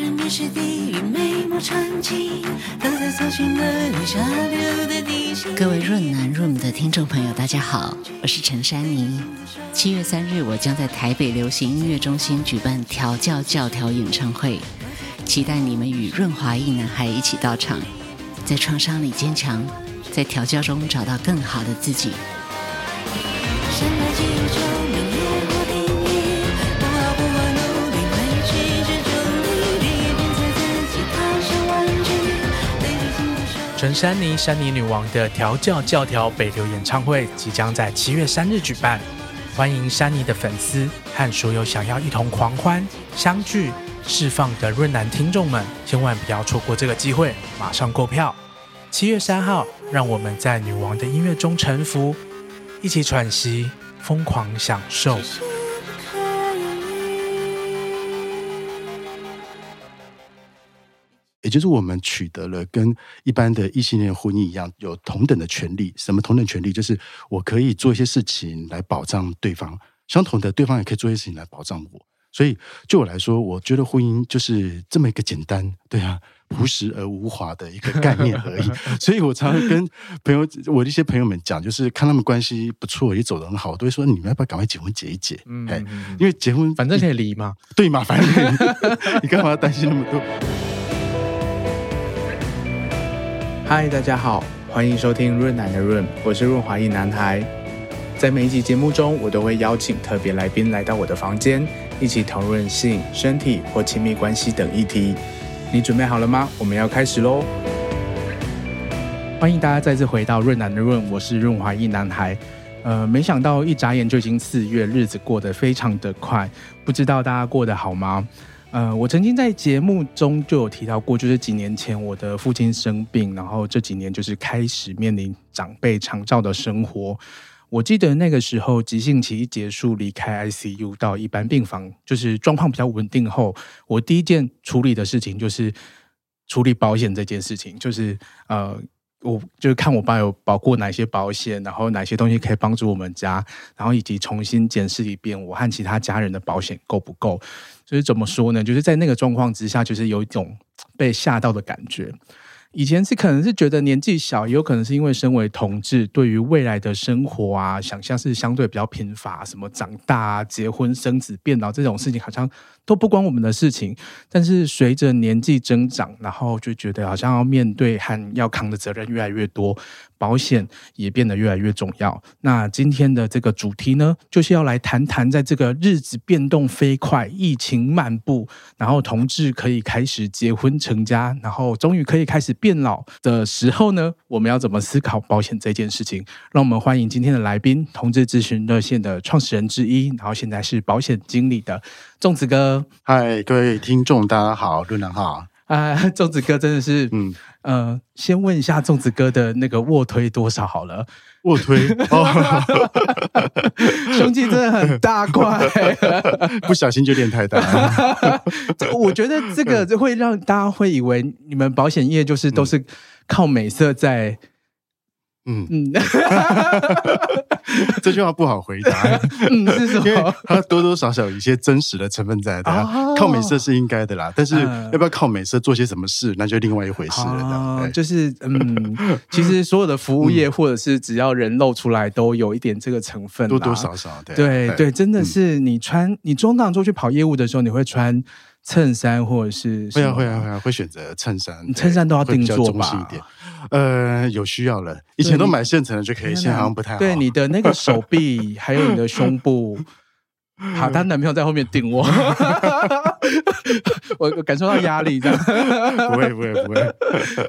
人面是地狱，美梦传奇，都在搜寻那里下流的地心。各位润男润的听众朋友，大家好，我是陈珊妮。七月三日，我将在台北流行音乐中心举办调教教条演唱会，期待你们与润华一男孩一起到场，在创伤里坚强，在调教中找到更好的自己。陈珊妮、珊妮女王的调教教条北流演唱会即将在七月三日举办，欢迎珊妮的粉丝和所有想要一同狂欢、相聚、释放的润男听众们，千万不要错过这个机会，马上购票。七月三号，让我们在女王的音乐中沉浮，一起喘息，疯狂享受。也就是我们取得了跟一般的异性恋婚姻一样，有同等的权利。什么同等权利？就是我可以做一些事情来保障对方，相同的，对方也可以做一些事情来保障我。所以，就我来说，我觉得婚姻就是这么一个简单，对啊，朴实而无华的一个概念而已。所以我常常跟朋友，我的一些朋友们讲，就是看他们关系不错，也走得很好，我都会说，你们要不要赶快结婚结一结？嗯，因为结婚反正可以离嘛，对嘛，反正 你干嘛要担心那么多？嗨，大家好，欢迎收听润男的润，我是润滑一男孩。在每一集节目中，我都会邀请特别来宾来到我的房间，一起讨论性、身体或亲密关系等议题。你准备好了吗？我们要开始喽！欢迎大家再次回到润男的润，我是润滑一男孩。呃，没想到一眨眼就已经四月，日子过得非常的快，不知道大家过得好吗？呃，我曾经在节目中就有提到过，就是几年前我的父亲生病，然后这几年就是开始面临长辈长照的生活。我记得那个时候急性期一结束，离开 ICU 到一般病房，就是状况比较稳定后，我第一件处理的事情就是处理保险这件事情，就是呃。我就是看我爸有保过哪些保险，然后哪些东西可以帮助我们家，然后以及重新检视一遍我和其他家人的保险够不够。就是怎么说呢？就是在那个状况之下，就是有一种被吓到的感觉。以前是可能是觉得年纪小，也有可能是因为身为同志，对于未来的生活啊，想象是相对比较贫乏，什么长大、结婚生子、变老这种事情，好像都不关我们的事情。但是随着年纪增长，然后就觉得好像要面对和要扛的责任越来越多。保险也变得越来越重要。那今天的这个主题呢，就是要来谈谈，在这个日子变动飞快、疫情漫步，然后同志可以开始结婚成家，然后终于可以开始变老的时候呢，我们要怎么思考保险这件事情？让我们欢迎今天的来宾，同志咨询热线的创始人之一，然后现在是保险经理的粽子哥。嗨，各位听众，大家好，润南好。啊，粽子哥真的是，嗯。呃，先问一下粽子哥的那个卧推多少好了？卧推，哦、胸肌真的很大块，不小心就练太大了。我觉得这个就会让大家会以为你们保险业就是都是靠美色在。嗯嗯，这句话不好回答。嗯，是什么？它多多少少有一些真实的成分在的。哦、靠美色是应该的啦，但是要不要靠美色做些什么事，那就另外一回事了。哦、就是嗯，其实所有的服务业或者是只要人露出来，都有一点这个成分，多多少少。的对，对，对，真的是你穿你中档出去跑业务的时候，你会穿。衬衫或者是会啊会啊会啊会选择衬衫，衬衫都要定做吧？呃，有需要了，以前都买现成的就可以，现在好像不太好。对你的那个手臂还有你的胸部。好，她男朋友在后面顶我，我感受到压力，这样不会不会不会，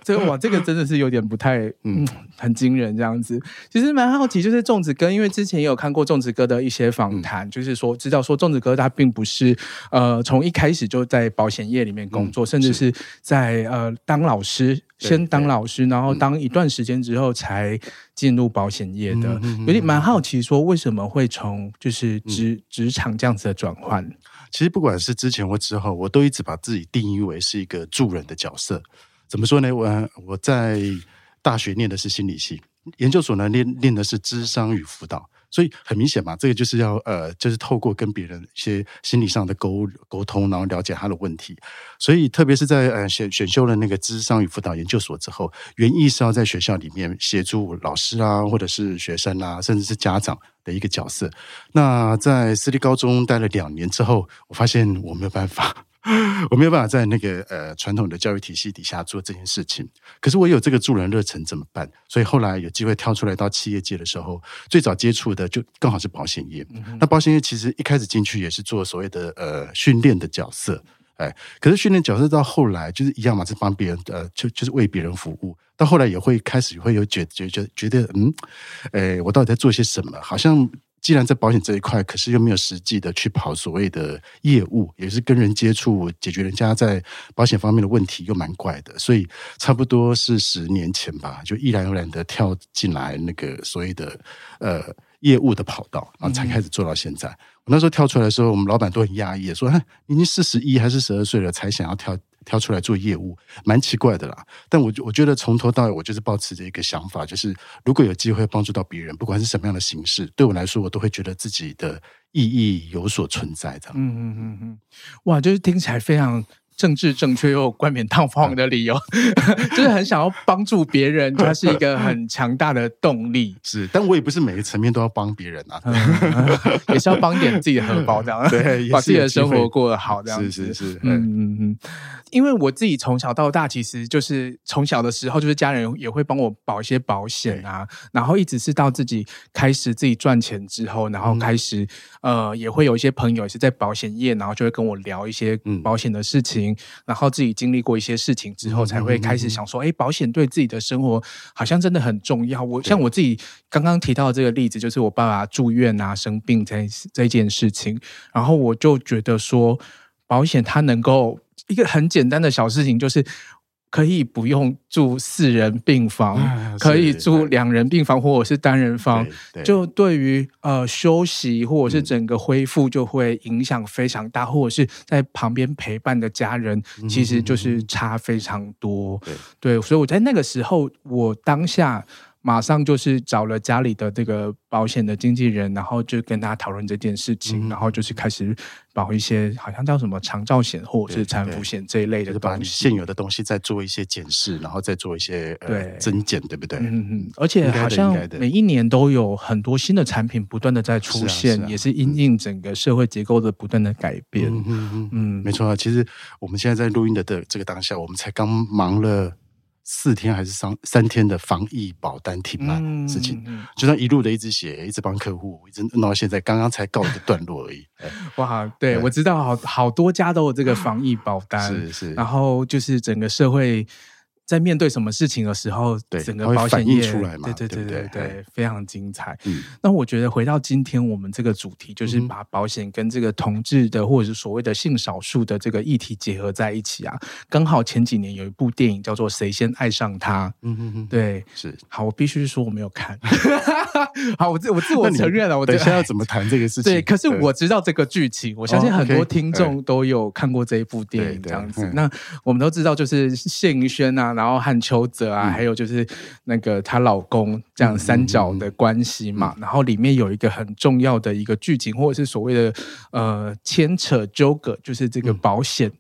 这个哇，这个真的是有点不太嗯，很惊人这样子。其实蛮好奇，就是粽子哥，因为之前也有看过粽子哥的一些访谈，嗯、就是说知道说粽子哥他并不是呃从一开始就在保险业里面工作，嗯、甚至是在呃当老师。先当老师，然后当一段时间之后才进入保险业的，有点蛮好奇，说为什么会从就是职职场这样子的转换？其实不管是之前或之后，我都一直把自己定义为是一个助人的角色。怎么说呢？我我在大学念的是心理系，研究所呢念念的是智商与辅导。所以很明显嘛，这个就是要呃，就是透过跟别人一些心理上的沟沟通，然后了解他的问题。所以特别是在呃选选修了那个智商与辅导研究所之后，原意是要在学校里面协助老师啊，或者是学生啊，甚至是家长的一个角色。那在私立高中待了两年之后，我发现我没有办法。我没有办法在那个呃传统的教育体系底下做这件事情，可是我有这个助人热忱怎么办？所以后来有机会跳出来到企业界的时候，最早接触的就刚好是保险业。嗯、那保险业其实一开始进去也是做所谓的呃训练的角色，哎，可是训练角色到后来就是一样嘛，是帮别人呃就就是为别人服务。到后来也会开始会有觉觉觉觉得嗯，哎，我到底在做些什么？好像。既然在保险这一块，可是又没有实际的去跑所谓的业务，也是跟人接触，解决人家在保险方面的问题，又蛮怪的。所以差不多是十年前吧，就毅然而然的跳进来那个所谓的呃业务的跑道，然后才开始做到现在。嗯、我那时候跳出来的时候，我们老板都很讶异，说：“你已经四十一还是十二岁了，才想要跳？”挑出来做业务，蛮奇怪的啦。但我我觉得从头到尾，我就是保持着一个想法，就是如果有机会帮助到别人，不管是什么样的形式，对我来说，我都会觉得自己的意义有所存在这样。嗯嗯嗯嗯，哇，就是听起来非常。政治正确又冠冕堂皇的理由，就是很想要帮助别人，它是一个很强大的动力。是，但我也不是每个层面都要帮别人啊，也是要帮点自己的荷包，这样。对，把自己的生活过得好，这样是是是，嗯嗯嗯。因为我自己从小到大，其实就是从小的时候，就是家人也会帮我保一些保险啊，然后一直是到自己开始自己赚钱之后，然后开始呃，也会有一些朋友也是在保险业，然后就会跟我聊一些保险的事情。然后自己经历过一些事情之后，才会开始想说：哎，保险对自己的生活好像真的很重要。我像我自己刚刚提到的这个例子，就是我爸爸住院啊、生病这这件事情，然后我就觉得说，保险它能够一个很简单的小事情，就是。可以不用住四人病房，啊、可以住两人病房或者是单人房，对对就对于呃休息或者是整个恢复就会影响非常大，嗯、或者是在旁边陪伴的家人，其实就是差非常多。对，所以我在那个时候，我当下。马上就是找了家里的这个保险的经纪人，然后就跟他讨论这件事情，嗯、然后就是开始保一些好像叫什么长照险或者是产妇险这一类的，就是把你现有的东西再做一些检视，然后再做一些呃增减，对不对？嗯嗯。而且好像每一年都有很多新的产品不断的在出现，是啊是啊、也是因应整个社会结构的不断的改变。嗯嗯嗯，嗯没错啊。其实我们现在在录音的的这个当下，我们才刚忙了。四天还是三三天的防疫保单停办事情，嗯、就算一路的一直写，一直帮客户，一直弄到现在，刚刚才告一个段落而已。哇，对，对我知道好好多家都有这个防疫保单，是是，然后就是整个社会。在面对什么事情的时候，对整个保险业出来嘛，对对对对对，非常精彩。嗯，那我觉得回到今天我们这个主题，就是把保险跟这个同志的或者是所谓的性少数的这个议题结合在一起啊。刚好前几年有一部电影叫做《谁先爱上他》，嗯嗯嗯，对，是。好，我必须说我没有看。好，我自我自我承认了。我等一下要怎么谈这个事情？对，可是我知道这个剧情，我相信很多听众都有看过这一部电影，这样子。那我们都知道，就是谢盈萱啊。然后和邱泽啊，嗯、还有就是那个她老公这样三角的关系嘛，然后里面有一个很重要的一个剧情，或者是所谓的呃牵扯纠葛，就是这个保险、嗯、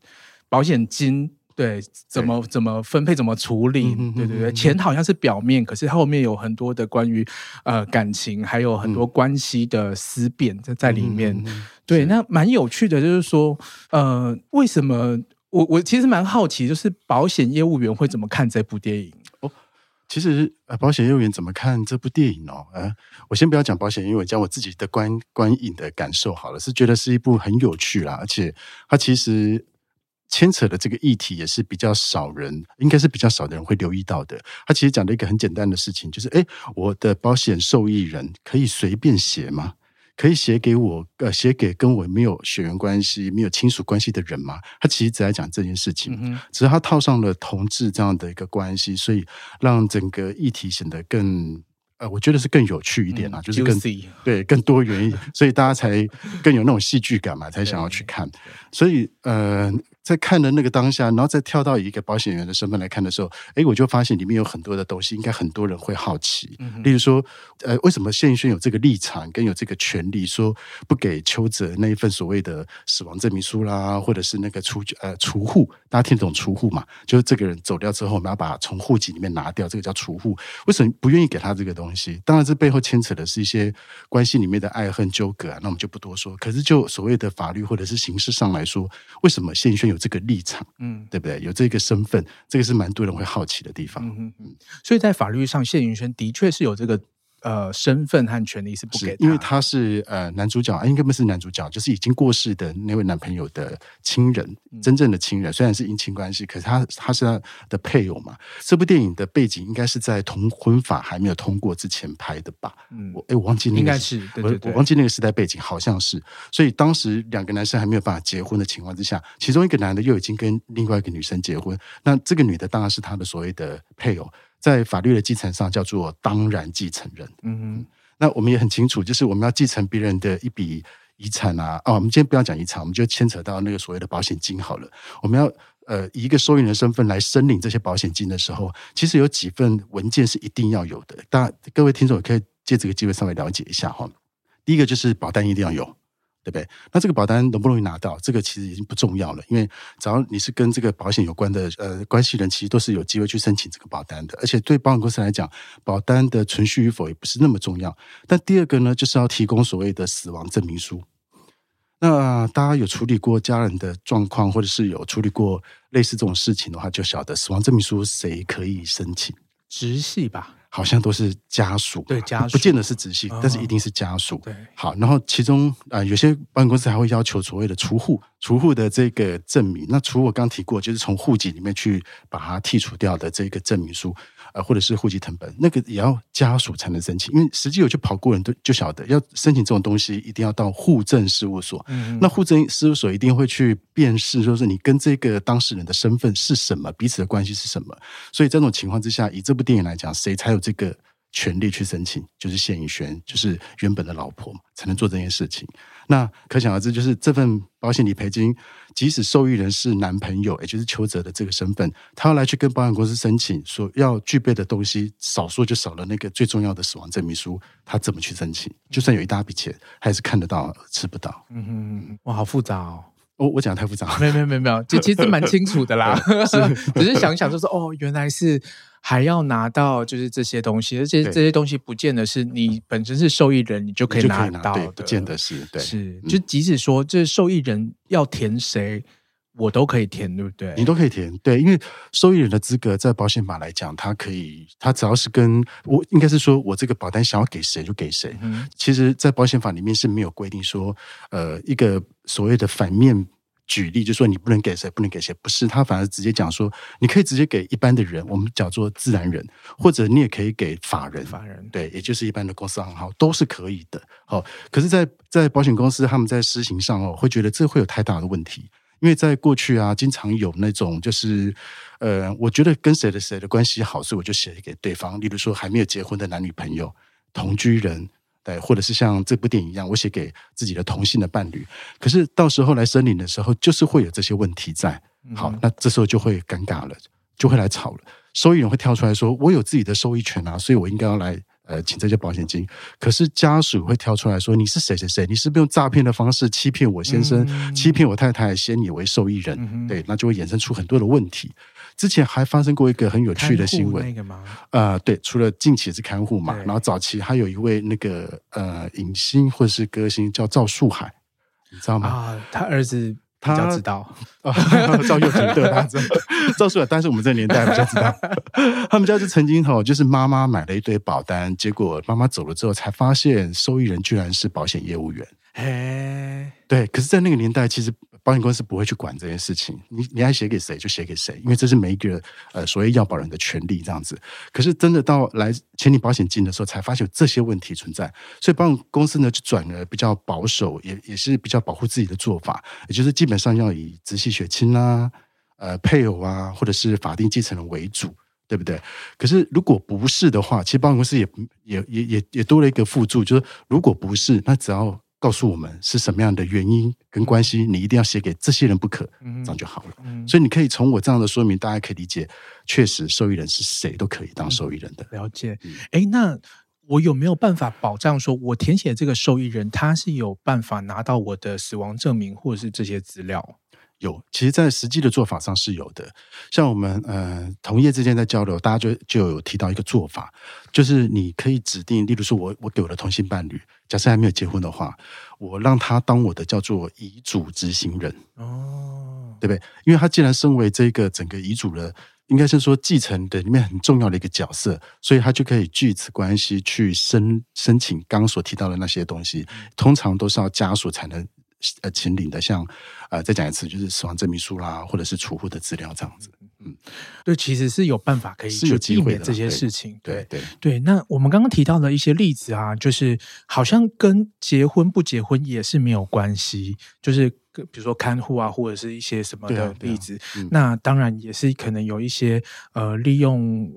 保险金对怎么怎么分配怎么处理，对对对，钱好像是表面，可是后面有很多的关于呃感情，还有很多关系的思辨在在里面。对，那蛮有趣的，就是说呃为什么？我我其实蛮好奇，就是保险业务员会怎么看这部电影哦？其实呃，保险业务员怎么看这部电影哦？呃，我先不要讲保险，因为我讲我自己的观观影的感受好了，是觉得是一部很有趣啦，而且它其实牵扯的这个议题也是比较少人，应该是比较少的人会留意到的。它其实讲的一个很简单的事情，就是诶，我的保险受益人可以随便写吗？可以写给我，呃，写给跟我没有血缘关系、没有亲属关系的人吗？他其实只在讲这件事情，嗯、只是他套上了同志这样的一个关系，所以让整个议题显得更，呃，我觉得是更有趣一点啊，嗯、就是更对更多元一点，所以大家才更有那种戏剧感嘛，才想要去看。所以，呃，在看的那个当下，然后再跳到一个保险员的身份来看的时候，哎，我就发现里面有很多的东西，应该很多人会好奇。嗯、例如说，呃，为什么谢宇轩有这个立场跟有这个权利，说不给邱泽那一份所谓的死亡证明书啦，或者是那个除呃除户，大家听懂除户嘛？就是这个人走掉之后，我们要把从户籍里面拿掉，这个叫除户。为什么不愿意给他这个东西？当然，这背后牵扯的是一些关系里面的爱恨纠葛啊，那我们就不多说。可是就所谓的法律或者是形式上来说，为什么谢云轩有这个立场？嗯，对不对？有这个身份，这个是蛮多人会好奇的地方。嗯嗯，所以在法律上，谢云轩的确是有这个。呃，身份和权利是不给，因为他是呃男主角，应该不是男主角，就是已经过世的那位男朋友的亲人，嗯、真正的亲人，虽然是姻亲关系，可是他他是他的配偶嘛。这部电影的背景应该是在同婚法还没有通过之前拍的吧？嗯，我哎，我忘记那个应该是，对对对，我忘记那个时代背景，好像是。所以当时两个男生还没有办法结婚的情况之下，其中一个男的又已经跟另外一个女生结婚，那这个女的当然是他的所谓的配偶。在法律的继承上叫做当然继承人。嗯哼，那我们也很清楚，就是我们要继承别人的一笔遗产啊。哦，我们今天不要讲遗产，我们就牵扯到那个所谓的保险金好了。我们要呃以一个受益人身份来申领这些保险金的时候，其实有几份文件是一定要有的。大家各位听众也可以借这个机会稍微了解一下哈。第一个就是保单一定要有。对不对？那这个保单容不容易拿到？这个其实已经不重要了，因为只要你是跟这个保险有关的呃关系人，其实都是有机会去申请这个保单的。而且对保险公司来讲，保单的存续与否也不是那么重要。但第二个呢，就是要提供所谓的死亡证明书。那大家有处理过家人的状况，或者是有处理过类似这种事情的话，就晓得死亡证明书谁可以申请？直系吧。好像都是家属，对家属，不见得是直系，哦、但是一定是家属。对，好，然后其中啊、呃，有些保险公司还会要求所谓的除户，除户的这个证明。那除我刚提过，就是从户籍里面去把它剔除掉的这个证明书。呃，或者是户籍成本，那个也要家属才能申请，因为实际有去跑过人都就晓得，要申请这种东西，一定要到户政事务所。嗯，那户政事务所一定会去辨识，说是你跟这个当事人的身份是什么，彼此的关系是什么。所以这种情况之下，以这部电影来讲，谁才有这个权利去申请？就是谢盈萱，就是原本的老婆才能做这件事情。那可想而知，就是这份保险理赔金，即使受益人是男朋友，也就是邱泽的这个身份，他要来去跟保险公司申请，所要具备的东西，少说就少了那个最重要的死亡证明书，他怎么去申请？就算有一大笔钱，还是看得到吃不到。嗯哼，哇，好复杂哦！我我讲的太复杂了，没有没有没有没有，就其实蛮清楚的啦，是。只是想想就是哦，原来是。还要拿到就是这些东西，而且这些东西不见得是你本身是受益人，你就可以拿到的，不见得是对，是就即使说这受益人要填谁，我都可以填，对不对？你都可以填，对，因为受益人的资格在保险法来讲，他可以，他只要是跟我，应该是说我这个保单想要给谁就给谁。嗯，其实，在保险法里面是没有规定说，呃，一个所谓的反面。举例就是说，你不能给谁，不能给谁，不是他反而直接讲说，你可以直接给一般的人，我们叫做自然人，或者你也可以给法人，法人对，也就是一般的公司行号都是可以的。好，可是在，在在保险公司他们在施行上哦，会觉得这会有太大的问题，因为在过去啊，经常有那种就是，呃，我觉得跟谁的谁的关系好，所以我就写给对方，例如说还没有结婚的男女朋友、同居人。对，或者是像这部电影一样，我写给自己的同性的伴侣，可是到时候来申领的时候，就是会有这些问题在。好，那这时候就会尴尬了，就会来吵了。受益人会跳出来说：“我有自己的受益权啊，所以我应该要来呃请这些保险金。”可是家属会跳出来说：“你是谁谁谁？你是不是用诈骗的方式欺骗我先生，欺骗我太太，先你为受益人？”对，那就会衍生出很多的问题。之前还发生过一个很有趣的新闻，那个吗？呃，对，除了近期是看护嘛，然后早期还有一位那个呃影星或者是歌星叫赵树海，你知道吗？啊，他儿子比较知道，他 赵又廷对，他知道赵树海，但是我们这个年代比较知道，他们家就曾经吼，就是妈妈买了一堆保单，结果妈妈走了之后才发现受益人居然是保险业务员。哎，对，可是，在那个年代，其实。保险公司不会去管这件事情，你你爱写给谁就写给谁，因为这是每一个呃所谓要保人的权利这样子。可是真的到来签领保险金的时候，才发现有这些问题存在，所以保险公司呢就转了比较保守，也也是比较保护自己的做法，也就是基本上要以直系血亲啊、呃配偶啊，或者是法定继承人为主，对不对？可是如果不是的话，其实保险公司也也也也也多了一个附注，就是如果不是，那只要告诉我们是什么样的原因跟关系，你一定要写给这些人不可，这样就好了。嗯、所以你可以从我这样的说明，大家可以理解，确实受益人是谁都可以当受益人的。了解。哎、嗯，那我有没有办法保障说，我填写这个受益人，他是有办法拿到我的死亡证明或者是这些资料？有，其实，在实际的做法上是有的。像我们呃同业之间在交流，大家就就有提到一个做法，就是你可以指定，例如说我我给我的同性伴侣，假设还没有结婚的话，我让他当我的叫做遗嘱执行人哦，对不对？因为他既然身为这个整个遗嘱的，应该是说继承的里面很重要的一个角色，所以他就可以据此关系去申申请刚刚所提到的那些东西，通常都是要家属才能。呃，请领的像，呃，再讲一次，就是死亡证明书啦，或者是储户的资料这样子。嗯，对，其实是有办法可以去避免这些事情。对对对，对，对。那我们刚刚提到的一些例子啊，就是好像跟结婚不结婚也是没有关系，就是比如说看护啊，或者是一些什么的例子。啊啊嗯、那当然也是可能有一些呃利用。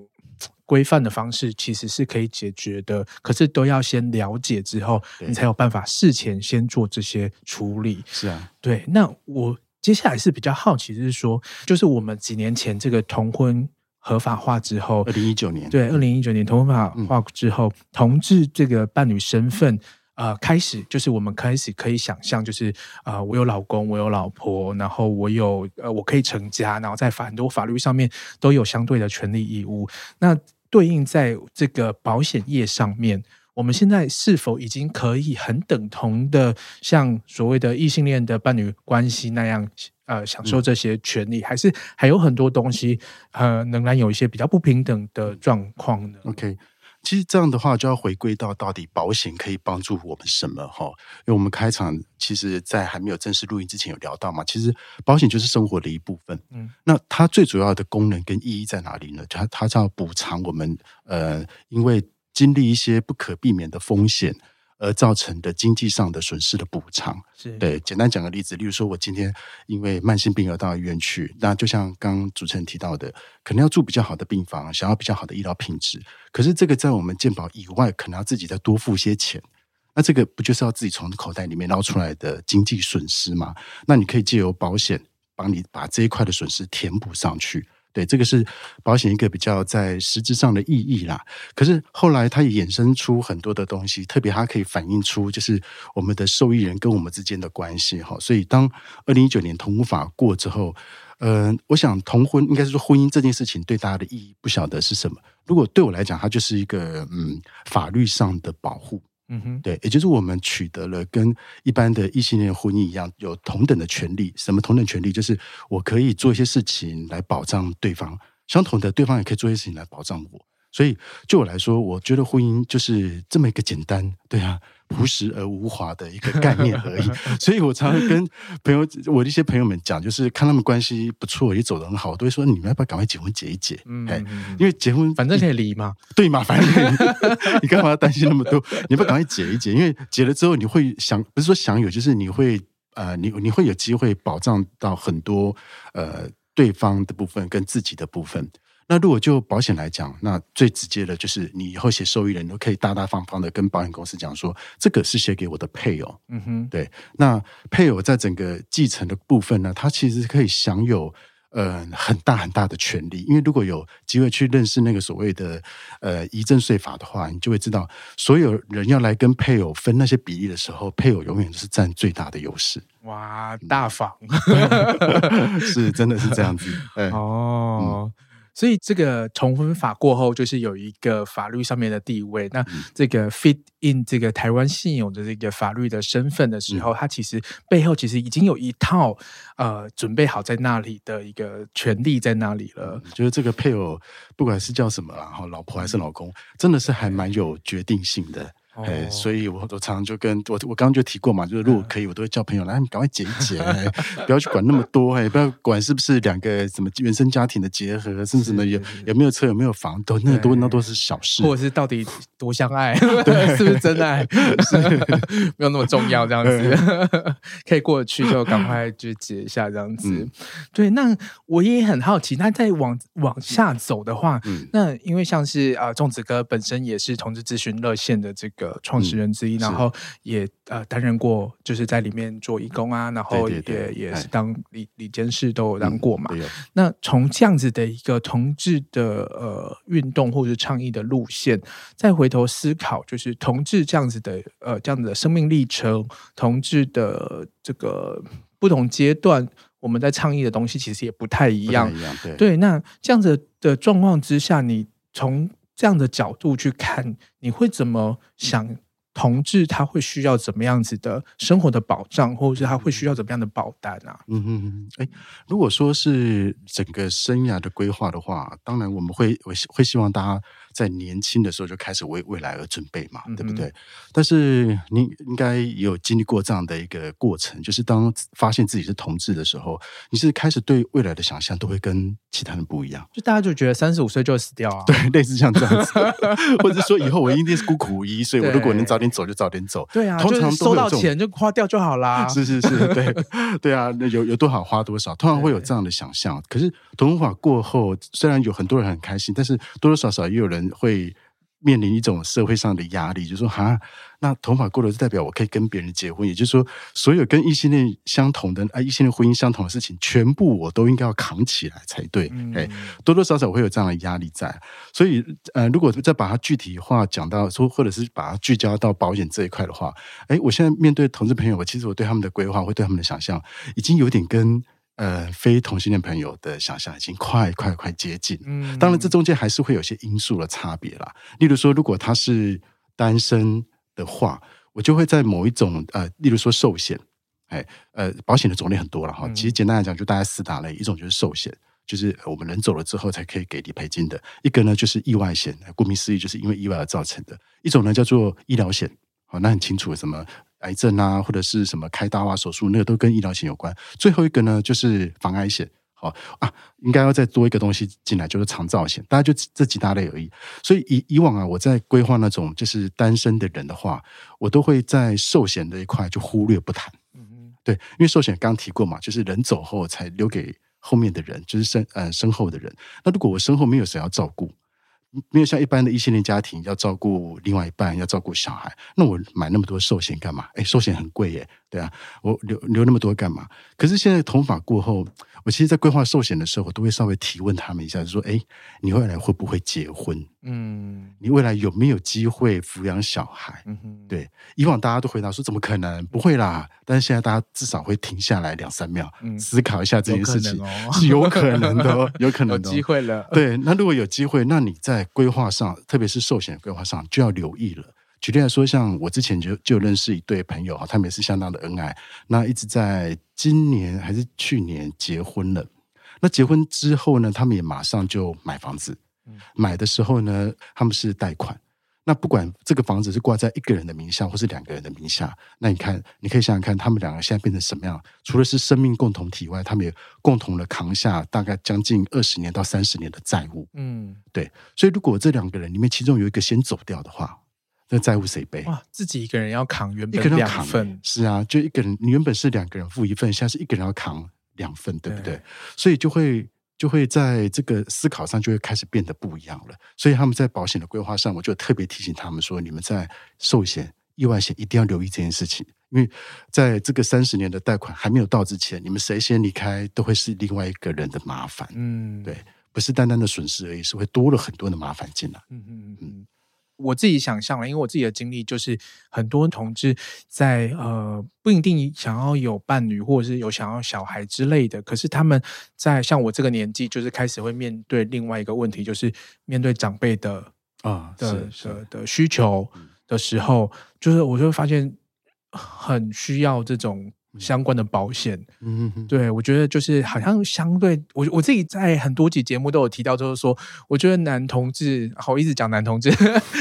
规范的方式其实是可以解决的，可是都要先了解之后，你才有办法事前先做这些处理。是啊，对。那我接下来是比较好奇，就是说，就是我们几年前这个同婚合法化之后，二零一九年，对，二零一九年同婚合法化之后，嗯、同志这个伴侣身份。呃，开始就是我们开始可以想象，就是呃，我有老公，我有老婆，然后我有呃，我可以成家，然后在很多法律上面都有相对的权利义务。那对应在这个保险业上面，我们现在是否已经可以很等同的，像所谓的异性恋的伴侣关系那样，呃，享受这些权利，嗯、还是还有很多东西，呃，仍然有一些比较不平等的状况呢？OK。其实这样的话就要回归到到底保险可以帮助我们什么哈？因为我们开场其实，在还没有正式录音之前有聊到嘛，其实保险就是生活的一部分。嗯，那它最主要的功能跟意义在哪里呢？它它是要补偿我们呃，因为经历一些不可避免的风险。而造成的经济上的损失的补偿，是对。简单讲个例子，例如说，我今天因为慢性病而到医院去，那就像刚刚主持人提到的，可能要住比较好的病房，想要比较好的医疗品质，可是这个在我们健保以外，可能要自己再多付些钱，那这个不就是要自己从口袋里面捞出来的经济损失吗？那你可以借由保险帮你把这一块的损失填补上去。对，这个是保险一个比较在实质上的意义啦。可是后来它也衍生出很多的东西，特别它可以反映出就是我们的受益人跟我们之间的关系哈。所以当二零一九年同婚法过之后，呃，我想同婚应该是说婚姻这件事情对大家的意义不晓得是什么。如果对我来讲，它就是一个嗯法律上的保护。哼，对，也就是我们取得了跟一般的异性恋婚姻一样，有同等的权利。什么同等权利？就是我可以做一些事情来保障对方，相同的，对方也可以做一些事情来保障我。所以，就我来说，我觉得婚姻就是这么一个简单，对啊，朴实而无华的一个概念而已。所以我常常跟朋友，我的一些朋友们讲，就是看他们关系不错，也走得很好，我都会说，你们要不要赶快结婚结一结？嗯，因为结婚反正可以离嘛，对嘛，反正你干嘛要担心那么多？你要不要赶快结一结？因为结了之后，你会想，不是说享有，就是你会呃，你你会有机会保障到很多呃对方的部分跟自己的部分。那如果就保险来讲，那最直接的就是你以后写受益人都可以大大方方的跟保险公司讲说，这个是写给我的配偶。嗯哼，对。那配偶在整个继承的部分呢，他其实可以享有呃很大很大的权利，因为如果有机会去认识那个所谓的呃遗赠税法的话，你就会知道，所有人要来跟配偶分那些比例的时候，配偶永远都是占最大的优势。哇，大方，是真的是这样子。哦。嗯所以这个重婚法过后，就是有一个法律上面的地位。那这个 fit in 这个台湾现有的这个法律的身份的时候，它其实背后其实已经有一套呃准备好在那里的一个权利在那里了。就是这个配偶，不管是叫什么，然后老婆还是老公，真的是还蛮有决定性的。哎，所以我我常常就跟我我刚刚就提过嘛，就是如果可以，我都会叫朋友来，你赶快结一结，不要去管那么多，哎，不要管是不是两个什么原生家庭的结合，甚至什么有有没有车有没有房，都那都那都是小事，或者是到底多相爱，对，是不是真爱，是没有那么重要，这样子可以过得去就赶快就结一下，这样子。对，那我也很好奇，那再往往下走的话，那因为像是啊，粽子哥本身也是同志咨询热线的这个。个创始人之一，嗯、然后也呃担任过，就是在里面做义工啊，然后也也是当理理监事都有当过嘛。嗯、那从这样子的一个同志的呃运动或者是倡议的路线，再回头思考，就是同志这样子的呃这样子的生命历程，同志的这个不同阶段。我们在倡议的东西其实也不太一样，一样对，对。那这样子的状况之下，你从这样的角度去看，你会怎么想？同志他会需要怎么样子的生活的保障，或者是他会需要怎么样的保单啊？嗯嗯嗯。哎，如果说是整个生涯的规划的话，当然我们会会会希望大家。在年轻的时候就开始为未来而准备嘛，嗯、对不对？但是你应该也有经历过这样的一个过程，就是当发现自己是同志的时候，你是开始对未来的想象都会跟其他人不一样，就大家就觉得三十五岁就会死掉啊，对，类似像这样子，或者说以后我一定是孤苦无依，所以我如果能早点走就早点走，对啊，通常收到钱就花掉就好啦，是是是，对对啊，那有有多少花多少，通常会有这样的想象。可是同化过后，虽然有很多人很开心，但是多多少少也有人。会面临一种社会上的压力，就是说哈，那同法过了就代表我可以跟别人结婚，也就是说，所有跟异性恋相同的啊，异性恋婚姻相同的事情，全部我都应该要扛起来才对。哎、嗯，多多少少会有这样的压力在。所以，呃，如果再把它具体化讲到说，或者是把它聚焦到保险这一块的话，哎，我现在面对同志朋友，我其实我对他们的规划，会对他们的想象，已经有点跟。呃，非同性恋朋友的想象已经快快快接近。嗯，当然这中间还是会有些因素的差别啦。例如说，如果他是单身的话，我就会在某一种呃，例如说寿险，哎，呃，保险的种类很多了哈。其实简单来讲，就大概四大类，一种就是寿险，就是我们人走了之后才可以给理赔金的；一个呢就是意外险，顾名思义就是因为意外而造成的；一种呢叫做医疗险，好，那很清楚什么。癌症啊，或者是什么开刀啊、手术，那个都跟医疗险有关。最后一个呢，就是防癌险。好啊，应该要再多一个东西进来，就是长照险。大家就这几大类而已。所以以以往啊，我在规划那种就是单身的人的话，我都会在寿险这一块就忽略不谈。嗯嗯，对，因为寿险刚提过嘛，就是人走后才留给后面的人，就是身呃身后的人。那如果我身后没有谁要照顾？没有像一般的一线家庭要照顾另外一半，要照顾小孩，那我买那么多寿险干嘛？哎，寿险很贵耶，对啊，我留留那么多干嘛？可是现在同法过后，我其实，在规划寿险的时候，我都会稍微提问他们一下，就说：哎，你未来会不会结婚？嗯，你未来有没有机会抚养小孩？嗯哼，对，以往大家都回答说：怎么可能？不会啦。但是现在大家至少会停下来两三秒，嗯、思考一下这件事情，是有可能的，有可能的、哦，有机会了。对，那如果有机会，那你在规划上，特别是寿险规划上，就要留意了。举例来说，像我之前就就认识一对朋友哈，他们也是相当的恩爱，那一直在今年还是去年结婚了。那结婚之后呢，他们也马上就买房子。买的时候呢，他们是贷款。那不管这个房子是挂在一个人的名下，或是两个人的名下，那你看，你可以想想看，他们两个现在变成什么样？除了是生命共同体外，他们也共同的扛下大概将近二十年到三十年的债务。嗯，对。所以如果这两个人里面其中有一个先走掉的话，那债务谁背？哇，自己一个人要扛原本两份。是啊，就一个人，你原本是两个人付一份，现在是一个人要扛两份，对不对？对。所以就会。就会在这个思考上就会开始变得不一样了，所以他们在保险的规划上，我就特别提醒他们说：你们在寿险、意外险一定要留意这件事情，因为在这个三十年的贷款还没有到之前，你们谁先离开都会是另外一个人的麻烦。嗯，对，不是单单的损失而已，是会多了很多的麻烦进来。嗯嗯嗯嗯。我自己想象了，因为我自己的经历就是，很多同志在呃不一定想要有伴侣，或者是有想要小孩之类的，可是他们在像我这个年纪，就是开始会面对另外一个问题，就是面对长辈的啊的的的需求的时候，就是我就会发现很需要这种。相关的保险，嗯哼，对，我觉得就是好像相对我我自己在很多集节目都有提到，就是说，我觉得男同志，好，一直讲男同志，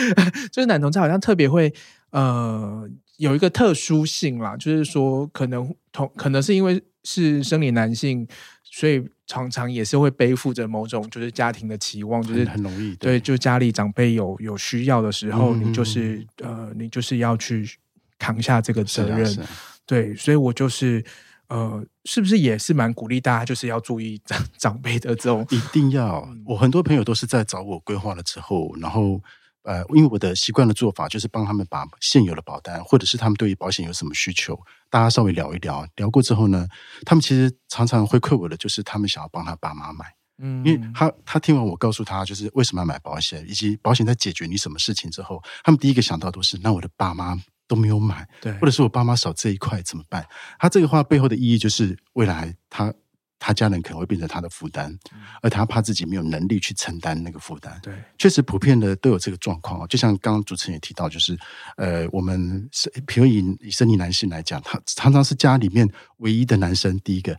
就是男同志好像特别会呃有一个特殊性啦，就是说可能同可能是因为是生理男性，所以常常也是会背负着某种就是家庭的期望，就是很容易对，对，就家里长辈有有需要的时候，嗯、你就是呃你就是要去扛下这个责任。对，所以我就是，呃，是不是也是蛮鼓励大家，就是要注意长 长辈的这种，一定要。我很多朋友都是在找我规划了之后，然后呃，因为我的习惯的做法就是帮他们把现有的保单，或者是他们对于保险有什么需求，大家稍微聊一聊。聊过之后呢，他们其实常常会回馈我的，就是他们想要帮他爸妈买。嗯，因为他他听完我告诉他，就是为什么要买保险，以及保险在解决你什么事情之后，他们第一个想到都是，那我的爸妈都没有买，对，或者是我爸妈少这一块怎么办？他这个话背后的意义就是，未来他。他家人可能会变成他的负担，而他怕自己没有能力去承担那个负担。对，确实普遍的都有这个状况。就像刚刚主持人也提到，就是呃，我们是，比如以以生理男性来讲，他常常是家里面唯一的男生。第一个，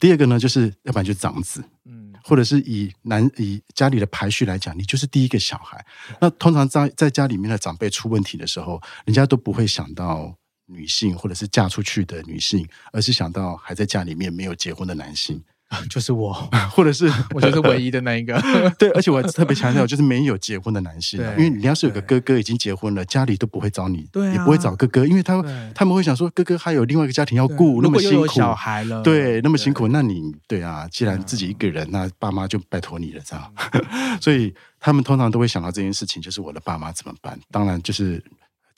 第二个呢，就是要不然就是长子，嗯，或者是以男以家里的排序来讲，你就是第一个小孩。那通常在在家里面的长辈出问题的时候，人家都不会想到。女性，或者是嫁出去的女性，而是想到还在家里面没有结婚的男性，就是我，或者是 我就是唯一的那一个。对，而且我还特别强调，就是没有结婚的男性，因为你要是有个哥哥已经结婚了，家里都不会找你，也不会找哥哥，因为他他们会想说，哥哥还有另外一个家庭要顾，那么辛苦，小孩了，对，那么辛苦，那你对啊，既然自己一个人，那爸妈就拜托你了，这样。所以他们通常都会想到这件事情，就是我的爸妈怎么办？当然就是。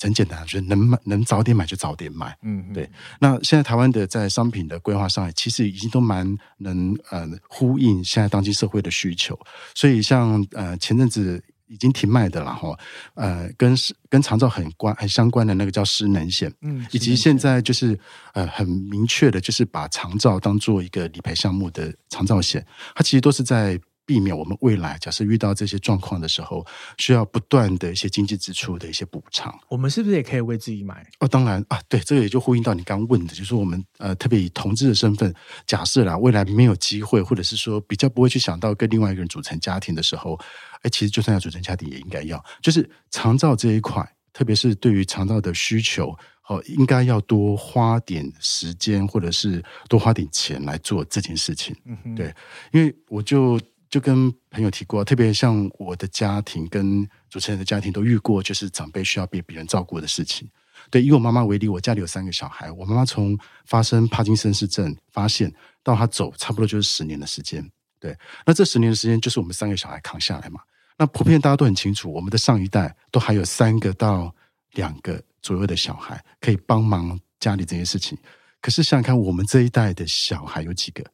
很简单，就是能买能早点买就早点买。嗯，对。那现在台湾的在商品的规划上，其实已经都蛮能呃呼应现在当今社会的需求。所以像呃前阵子已经停卖的了哈，呃跟跟长照很关很相关的那个叫失能险，嗯，以及现在就是呃很明确的，就是把长照当做一个理赔项目的长照险，它其实都是在。避免我们未来假设遇到这些状况的时候，需要不断的一些经济支出的一些补偿。我们是不是也可以为自己买？哦，当然啊，对，这个也就呼应到你刚问的，就是我们呃特别以同志的身份，假设啦未来没有机会，或者是说比较不会去想到跟另外一个人组成家庭的时候，哎，其实就算要组成家庭，也应该要，就是长照这一块，特别是对于长照的需求，哦，应该要多花点时间，或者是多花点钱来做这件事情。嗯，对，因为我就。就跟朋友提过，特别像我的家庭跟主持人的家庭都遇过，就是长辈需要被别人照顾的事情。对，以我妈妈为例，我家里有三个小孩，我妈妈从发生帕金森氏症发现到她走，差不多就是十年的时间。对，那这十年的时间就是我们三个小孩扛下来嘛。那普遍大家都很清楚，我们的上一代都还有三个到两个左右的小孩可以帮忙家里这些事情。可是想想看，我们这一代的小孩有几个？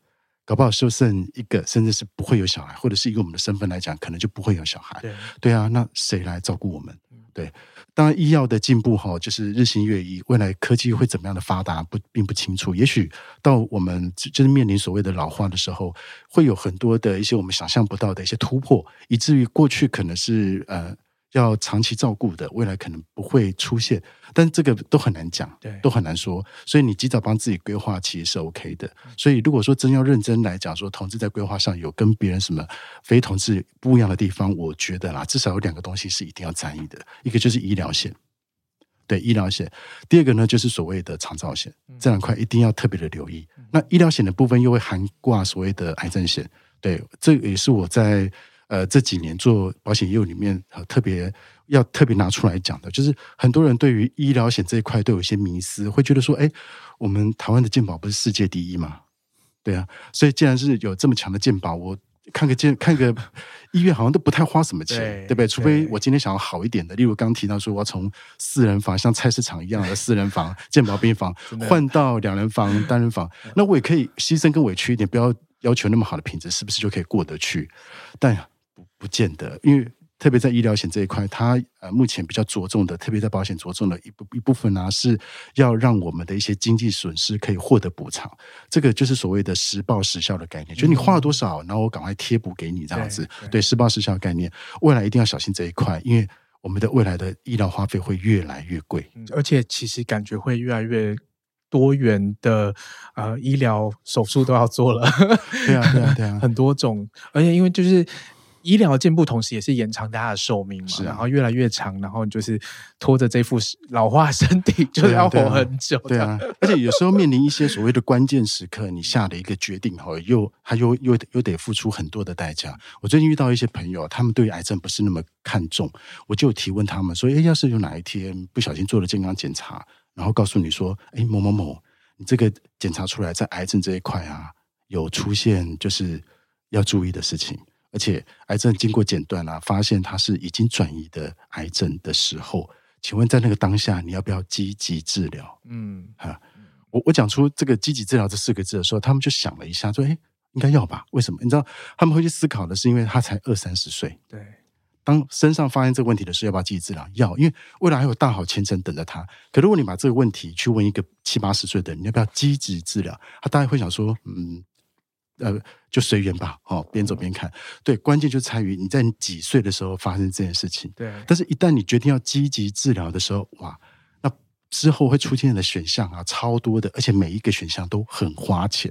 搞不好就剩一个，甚至是不会有小孩，或者是以我们的身份来讲，可能就不会有小孩。对，对啊，那谁来照顾我们？对，当然医药的进步哈，就是日新月异，未来科技会怎么样的发达，不并不清楚。也许到我们就是面临所谓的老化的时候，会有很多的一些我们想象不到的一些突破，以至于过去可能是呃。要长期照顾的，未来可能不会出现，但这个都很难讲，对，都很难说。所以你及早帮自己规划，其实是 OK 的。所以如果说真要认真来讲，说同志在规划上有跟别人什么非同志不一样的地方，我觉得啦，至少有两个东西是一定要在意的，一个就是医疗险，对，医疗险；第二个呢，就是所谓的长照险，这两块一定要特别的留意。那医疗险的部分又会含挂所谓的癌症险，对，这也是我在。呃，这几年做保险业务里面，呃，特别要特别拿出来讲的，就是很多人对于医疗险这一块都有一些迷思，会觉得说，哎，我们台湾的健保不是世界第一吗？对啊，所以既然是有这么强的健保，我看个健看个 医院好像都不太花什么钱，对，对不对？除非我今天想要好一点的，例如刚提到说，我要从四人房像菜市场一样的 四人房健保病房换到两人房 单人房，那我也可以牺牲跟委屈一点，不要要求那么好的品质，是不是就可以过得去？但不见得，因为特别在医疗险这一块，它呃目前比较着重的，特别在保险着重的一部一部分呢、啊，是要让我们的一些经济损失可以获得补偿。这个就是所谓的实报实效的概念，就是你花了多少，然后我赶快贴补给你这样子。对，对实报实销的概念，未来一定要小心这一块，因为我们的未来的医疗花费会越来越贵，而且其实感觉会越来越多元的呃医疗手术都要做了。对啊，对啊，对啊，很多种，而且因为就是。医疗进步，同时也是延长大家的寿命嘛，是啊，然后越来越长，然后就是拖着这副老化身体，就是要活很久。对啊，对啊，而且有时候面临一些所谓的关键时刻，你下了一个决定，后，又他又又又得付出很多的代价。我最近遇到一些朋友，他们对癌症不是那么看重，我就提问他们说：“哎，要是有哪一天不小心做了健康检查，然后告诉你说，哎，某某某，你这个检查出来在癌症这一块啊，有出现就是要注意的事情。”而且癌症经过诊断啊，发现它是已经转移的癌症的时候，请问在那个当下，你要不要积极治疗？嗯，哈，我我讲出这个积极治疗这四个字的时候，他们就想了一下，说，哎，应该要吧？为什么？你知道他们会去思考的是，因为他才二三十岁，对。当身上发现这个问题的时候，要不要积极治疗？要，因为未来还有大好前程等着他。可如果你把这个问题去问一个七八十岁的人，你要不要积极治疗？他大概会想说，嗯，呃，就随缘吧，哦，边走边看。嗯、对，关键就在于你在你几岁的时候发生这件事情。对，但是一旦你决定要积极治疗的时候，哇，那之后会出现的选项啊，超多的，而且每一个选项都很花钱。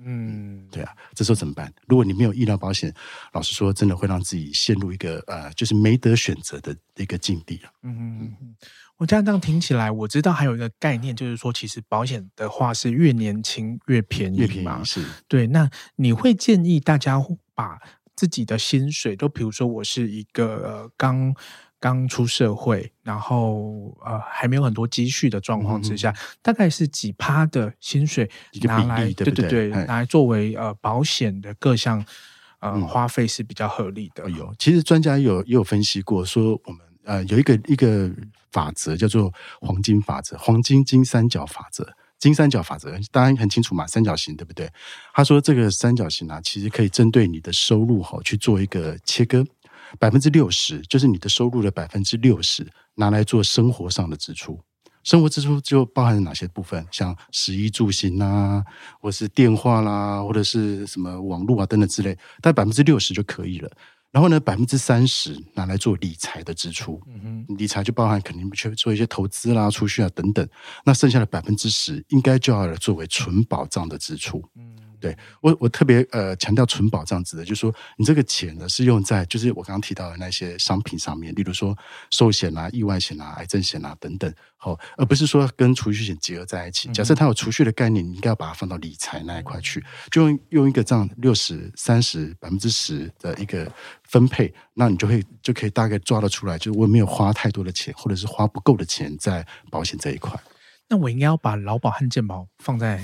嗯，对啊，这时候怎么办？如果你没有医疗保险，老实说，真的会让自己陷入一个呃，就是没得选择的一个境地啊。嗯嗯，我这样这样听起来，我知道还有一个概念，就是说，其实保险的话是越年轻越便宜嘛，越便宜是。对，那你会建议大家把自己的薪水，都比如说，我是一个呃刚。刚出社会，然后呃还没有很多积蓄的状况之下，嗯、大概是几趴的薪水拿来，对对对，对，拿来作为呃保险的各项呃、嗯、花费是比较合理的。有，其实专家也有也有分析过，说我们呃有一个一个法则叫做黄金法则，黄金金三角法则，金三角法则大家很清楚嘛，三角形对不对？他说这个三角形啊，其实可以针对你的收入哈去做一个切割。百分之六十就是你的收入的百分之六十，拿来做生活上的支出。生活支出就包含哪些部分？像食衣住行啊，或是电话啦，或者是什么网络啊等等之类，大概百分之六十就可以了。然后呢，百分之三十拿来做理财的支出。嗯，理财就包含肯定去做一些投资啦、储蓄啊等等。那剩下的百分之十，应该就要来作为纯保障的支出。嗯。对我，我特别呃强调存保这样子的，就是说你这个钱呢是用在就是我刚刚提到的那些商品上面，例如说寿险啊、意外险啊、癌症险啊等等，好，而不是说跟储蓄险结合在一起。假设它有储蓄的概念，你应该要把它放到理财那一块去，就用用一个这样六十三十百分之十的一个分配，那你就会就可以大概抓得出来，就是我没有花太多的钱，或者是花不够的钱在保险这一块。那我应该要把劳保和健保放在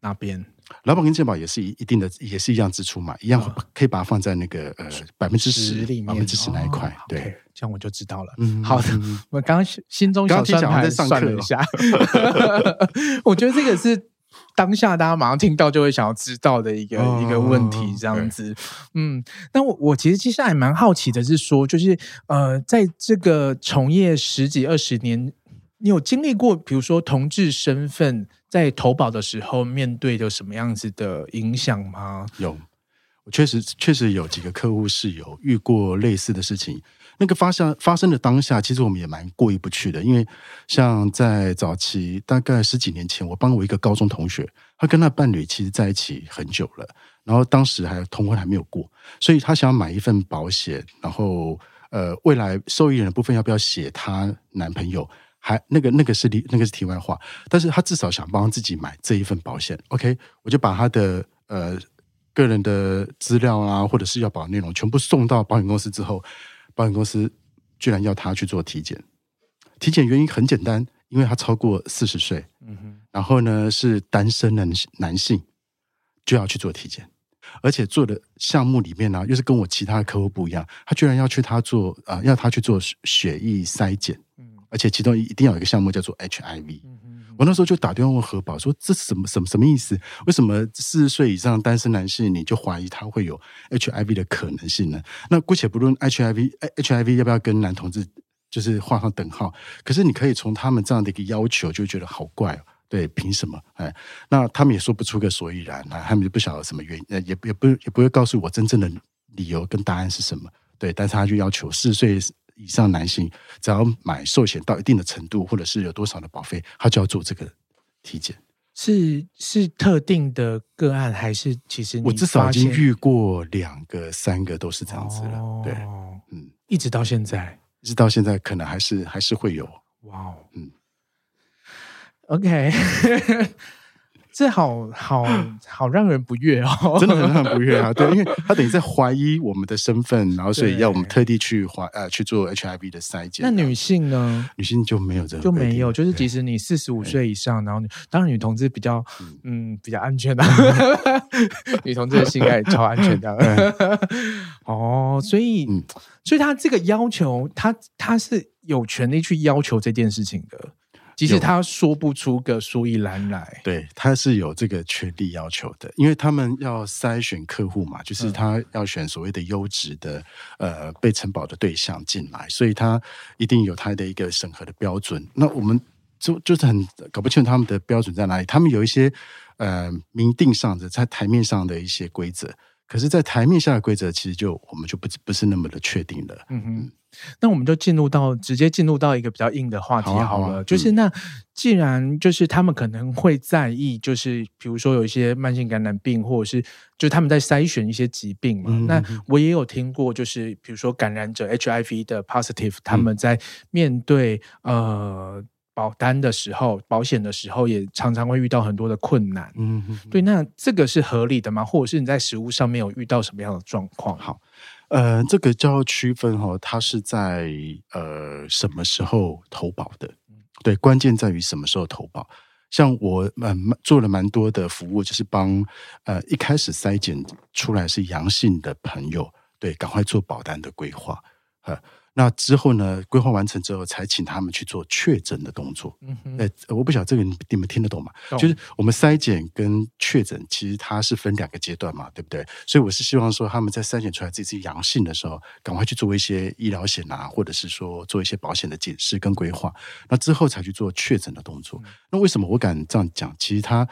哪边？劳保跟健保也是一一定的，也是一样支出嘛，一样可以把它放在那个呃百分之十里面，百分之十那一块。对这样我就知道了。嗯，好的，我刚刚心中小算盘算了一下，我觉得这个是当下大家马上听到就会想要知道的一个、哦、一个问题，这样子。嗯，那我我其实接下来蛮好奇的是说，就是呃，在这个从业十几二十年，你有经历过，比如说同志身份？在投保的时候，面对的什么样子的影响吗？有，我确实确实有几个客户是有遇过类似的事情。那个发生发生的当下，其实我们也蛮过意不去的，因为像在早期，大概十几年前，我帮我一个高中同学，他跟他伴侣其实在一起很久了，然后当时还同婚还没有过，所以他想要买一份保险，然后呃，未来受益人的部分要不要写他男朋友？还那个那个是题那个是题外话，但是他至少想帮自己买这一份保险。OK，我就把他的呃个人的资料啊，或者是要保的内容全部送到保险公司之后，保险公司居然要他去做体检。体检原因很简单，因为他超过四十岁，嗯哼，然后呢是单身男男性，就要去做体检，而且做的项目里面呢、啊，又是跟我其他的客户不一样，他居然要去他做啊、呃，要他去做血液筛检。而且其中一定要有一个项目叫做 HIV，我那时候就打电话问何宝说，这什么什么什么意思？为什么四十岁以上单身男性你就怀疑他会有 HIV 的可能性呢？那姑且不论 HIV，HIV 要不要跟男同志就是画上等号？可是你可以从他们这样的一个要求就觉得好怪哦，对，凭什么？哎，那他们也说不出个所以然，那他们就不晓得什么原因，也也不也不会告诉我真正的理由跟答案是什么。对，但是他就要求四十岁。以上男性只要买寿险到一定的程度，或者是有多少的保费，他就要做这个体检。是是特定的个案，还是其实我至少已经遇过两个、三个都是这样子了。哦、对，嗯，一直到现在，一直到现在，可能还是还是会有。哇哦，嗯，OK。这好好 好让人不悦哦，真的很让人不悦啊！对，因为 他等于在怀疑我们的身份，然后所以要我们特地去怀呃去做 HIV 的筛检。那女性呢？女性就没有这个，就没有，就是即使你四十五岁以上，然后当然女同志比较嗯比较安全的，女同志的心应该也超安全的。哦，所以所以他这个要求，他他是有权利去要求这件事情的。即使他说不出个所以然来，对，他是有这个权利要求的，因为他们要筛选客户嘛，就是他要选所谓的优质的呃被承保的对象进来，所以他一定有他的一个审核的标准。那我们就就是很搞不清楚他们的标准在哪里，他们有一些呃明定上的在台面上的一些规则，可是，在台面下的规则其实就我们就不不是那么的确定了。嗯哼。那我们就进入到直接进入到一个比较硬的话题好了，好啊好啊、就是那既然就是他们可能会在意，就是比如说有一些慢性感染病，或者是就他们在筛选一些疾病嘛。嗯、那我也有听过，就是比如说感染者 HIV 的 positive，他们在面对、嗯、呃保单的时候、保险的时候，也常常会遇到很多的困难。嗯哼哼，对，那这个是合理的吗？或者是你在实物上面有遇到什么样的状况？好。呃，这个叫区分哈，它是在呃什么时候投保的？对，关键在于什么时候投保。像我蛮做了蛮多的服务，就是帮呃一开始筛检出来是阳性的朋友，对，赶快做保单的规划，呃那之后呢？规划完成之后，才请他们去做确诊的动作。嗯哼，哎，我不晓得这个你你们听得懂吗？懂。就是我们筛检跟确诊，其实它是分两个阶段嘛，对不对？所以我是希望说，他们在筛检出来自己是阳性的时候，赶快去做一些医疗险啊，或者是说做一些保险的解释跟规划。那之后才去做确诊的动作。嗯。那为什么我敢这样讲？其实它，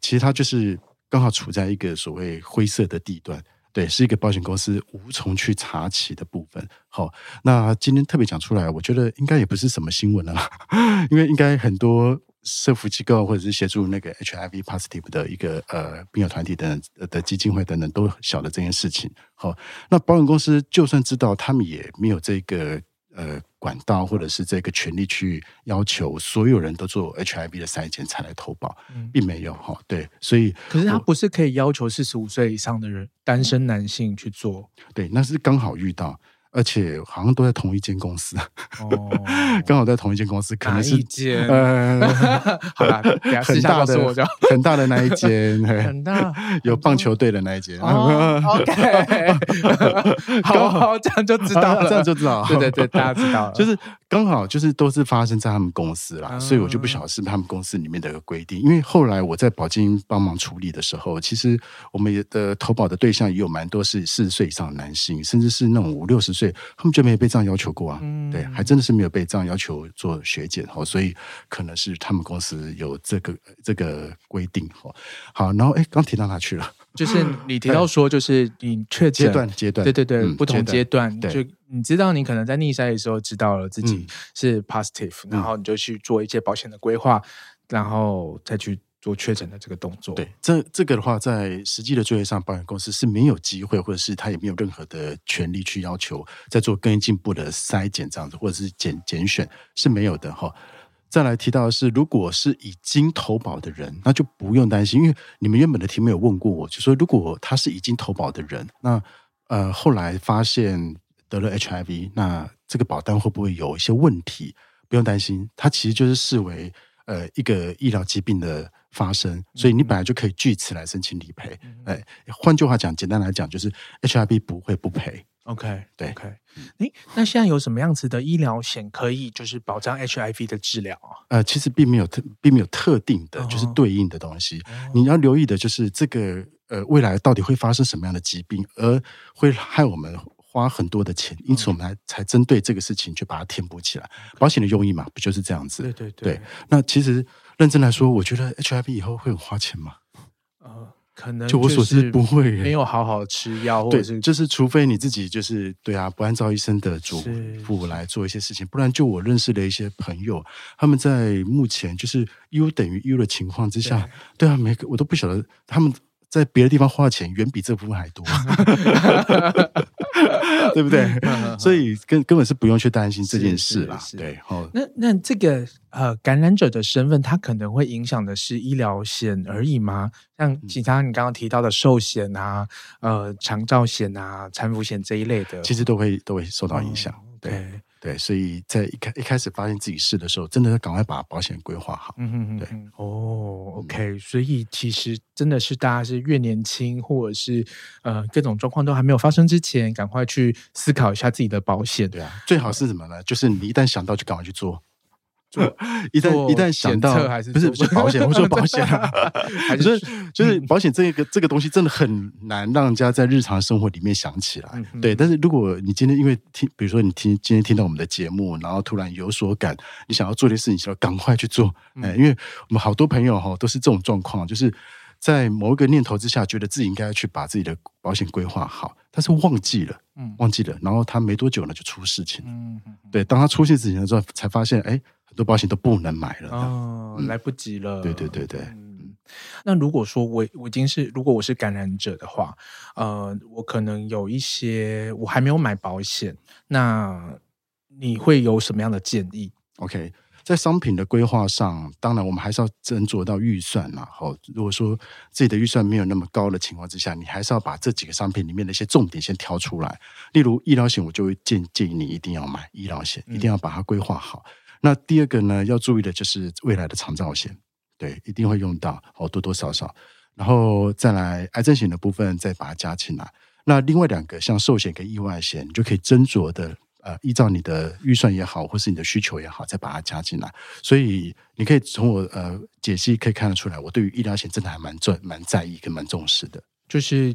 其实它就是刚好处在一个所谓灰色的地段。对，是一个保险公司无从去查起的部分。好，那今天特别讲出来，我觉得应该也不是什么新闻了，因为应该很多社福机构或者是协助那个 HIV positive 的一个呃病友团体等等的基金会等等都晓得这件事情。好，那保险公司就算知道，他们也没有这个。呃，管道或者是这个权利去要求所有人都做 HIV 的筛检才来投保，嗯、并没有哈。对，所以可是他不是可以要求四十五岁以上的人单身男性去做？对，那是刚好遇到。而且好像都在同一间公司，哦，刚好在同一间公司，可能是一间，呃，好啦，很大的，很大的那一间，很大，有棒球队的那一间。哦，OK，好好，这样就知道了，这样就知道，对对对，大家知道了，就是刚好就是都是发生在他们公司啦，所以我就不晓得是他们公司里面的一个规定，因为后来我在保金帮忙处理的时候，其实我们的投保的对象也有蛮多是四十岁以上的男性，甚至是那种五六十岁。对，他们就没有被这样要求过啊，嗯、对，还真的是没有被这样要求做血检哦，所以可能是他们公司有这个这个规定哦。好，然后哎，刚提到哪去了？就是你提到说，就是你确诊阶段阶段，对对对，嗯、不同阶段，阶段就你知道你可能在逆筛的时候知道了自己是 positive，、嗯、然后你就去做一些保险的规划，然后再去。做确诊的这个动作，对，这这个的话，在实际的作业上，保险公司是没有机会，或者是他也没有任何的权利去要求再做更进一步的筛检这样子，或者是检检选是没有的哈。再来提到的是，如果是已经投保的人，那就不用担心，因为你们原本的题目有问过我，就说如果他是已经投保的人，那呃后来发现得了 HIV，那这个保单会不会有一些问题？不用担心，它其实就是视为呃一个医疗疾病的。发生，所以你本来就可以据此来申请理赔。哎、嗯，换句话讲，简单来讲，就是 HIV 不会不赔。OK，对，OK。哎，那现在有什么样子的医疗险可以就是保障 HIV 的治疗啊？呃，其实并没有特，并没有特定的，就是对应的东西。哦、你要留意的就是这个呃，未来到底会发生什么样的疾病，而会害我们花很多的钱，因此我们才才针对这个事情去把它填补起来。保险的用意嘛，不就是这样子？对对对。对，那其实。认真来说，我觉得 HIV 以后会很花钱吗？呃，可能就我所知不会，没有好好吃药，或者是就是除非你自己就是对啊，不按照医生的嘱咐来做一些事情，不然就我认识的一些朋友，他们在目前就是 U 等于 U 的情况之下，对，对啊，每个我都不晓得他们在别的地方花的钱远比这部分还多，对不对？所以根根本是不用去担心这件事啦。对，哦，那那这个呃感染者的身份，它可能会影响的是医疗险而已吗？像其他你刚刚提到的寿险啊、呃长照险啊、产妇险这一类的，其实都会都会受到影响。对。对，所以在一开一开始发现自己是的时候，真的要赶快把保险规划好。嗯嗯嗯，对。哦，OK，所以其实真的是大家是越年轻，或者是呃各种状况都还没有发生之前，赶快去思考一下自己的保险。对啊，最好是什么呢？就是你一旦想到，就赶快去做。一旦一旦想到，不是不是保险，我说保险啊，还是就是保险这个这个东西真的很难让人家在日常生活里面想起来。对，但是如果你今天因为听，比如说你听今天听到我们的节目，然后突然有所感，你想要做的事情，就要赶快去做。哎，因为我们好多朋友哈都是这种状况，就是在某一个念头之下，觉得自己应该要去把自己的保险规划好，但是忘记了，忘记了，然后他没多久呢就出事情。嗯，对，当他出现事情的时候，才发现哎。很多保险都不能买了，哦，来不及了。对对对对。嗯，那如果说我我已经是如果我是感染者的话，呃，我可能有一些我还没有买保险，那你会有什么样的建议？OK，在商品的规划上，当然我们还是要斟酌到预算呐。好，如果说自己的预算没有那么高的情况之下，你还是要把这几个商品里面的一些重点先挑出来。例如医疗险，我就会建建议你一定要买医疗险，一定要把它规划好。那第二个呢，要注意的就是未来的长照险，对，一定会用到哦，多多少少。然后再来癌症险的部分，再把它加进来。那另外两个像寿险跟意外险，你就可以斟酌的，呃，依照你的预算也好，或是你的需求也好，再把它加进来。所以你可以从我呃解析可以看得出来，我对于医疗险真的还蛮重、蛮在意跟蛮重视的。就是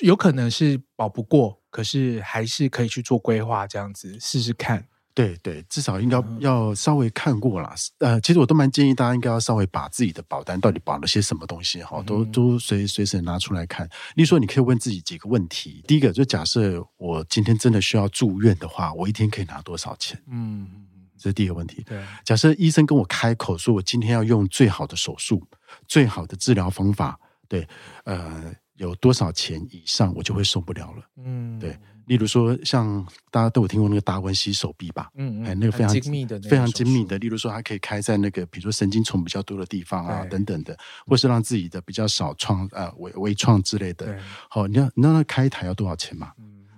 有可能是保不过，可是还是可以去做规划，这样子试试看。对对，至少应该要稍微看过啦。呃，其实我都蛮建议大家应该要稍微把自己的保单到底保了些什么东西哈，都都随随时拿出来看。例如说，你可以问自己几个问题。第一个，就假设我今天真的需要住院的话，我一天可以拿多少钱？嗯，这是第一个问题。对，假设医生跟我开口说我今天要用最好的手术、最好的治疗方法，对，呃，有多少钱以上我就会受不了了。嗯，对。例如说，像大家都有听过那个达文西手臂吧？嗯嗯，那个非常精密的，非常精密的。例如说，它可以开在那个比如说神经丛比较多的地方啊，等等的，或是让自己的比较少创呃微微创之类的。好，你要你知道那开一台要多少钱吗？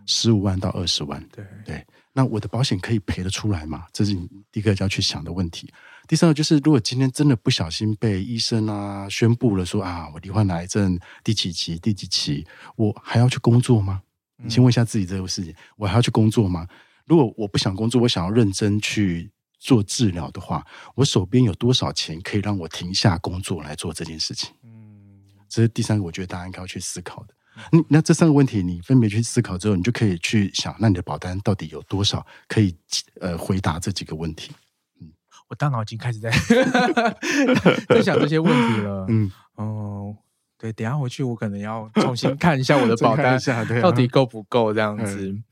十五万到二十万。对对，那我的保险可以赔得出来吗？这是你第一个要去想的问题。第三个就是，如果今天真的不小心被医生啊宣布了说啊，我罹患癌症第几期、第几期，我还要去工作吗？你先问一下自己这个事情，我还要去工作吗？如果我不想工作，我想要认真去做治疗的话，我手边有多少钱可以让我停下工作来做这件事情？嗯，这是第三个，我觉得大家应该要去思考的。嗯，那这三个问题你分别去思考之后，你就可以去想，那你的保单到底有多少可以呃回答这几个问题？嗯，我大脑已经开始在 在想这些问题了。嗯哦。对，等一下回去我可能要重新 看一下我的保单到底够不够这样子。嗯，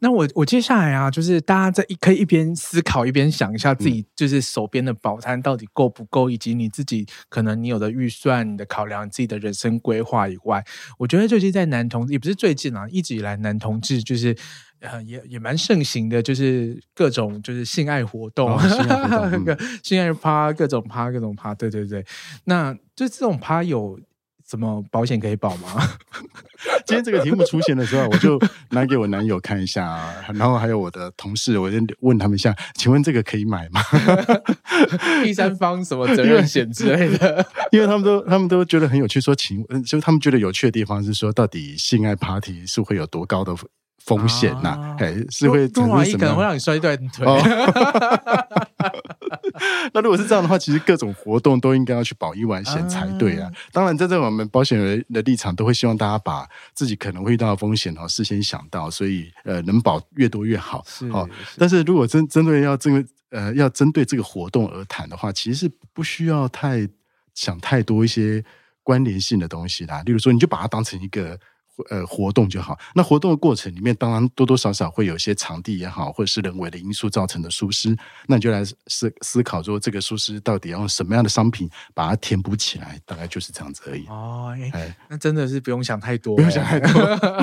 那我我接下来啊，就是大家在一可以一边思考一边想一下自己就是手边的保单到底够不够，以及你自己可能你有的预算、你的考量、你自己的人生规划以外，我觉得最近在男同也不是最近啊，一直以来男同志就是呃也也蛮盛行的，就是各种就是性爱活动，性爱活动，嗯、性爱趴，各种趴，各种趴，对对对，那就这种趴有。什么保险可以保吗？今天这个题目出现的时候，我就拿给我男友看一下，然后还有我的同事，我就问他们一下，请问这个可以买吗？第三方什么责任险之类的？因为他们都他们都觉得很有趣，说请问，就他们觉得有趣的地方是说，到底性爱 party 是会有多高的风险呐、啊？哎、啊，是会产生什么？可能会让你摔断腿。哦 那如果是这样的话，其实各种活动都应该要去保意外险才对啊。当然，在这我们保险人的立场，都会希望大家把自己可能会遇到的风险哦，事先想到，所以呃，能保越多越好。好，但是如果针针对要这个呃要针对这个活动而谈的话，其实是不需要太想太多一些关联性的东西啦。例如说，你就把它当成一个呃活动就好。那活动的过程里面，当然多多少少会有一些场地也好，或者是人为的因素造成的疏失，那你就来思思考说，这个疏失到底要用什么样的商品把它填补起来，大概就是这样子而已。哦，哎，那真的是不用想太多，不用想太多。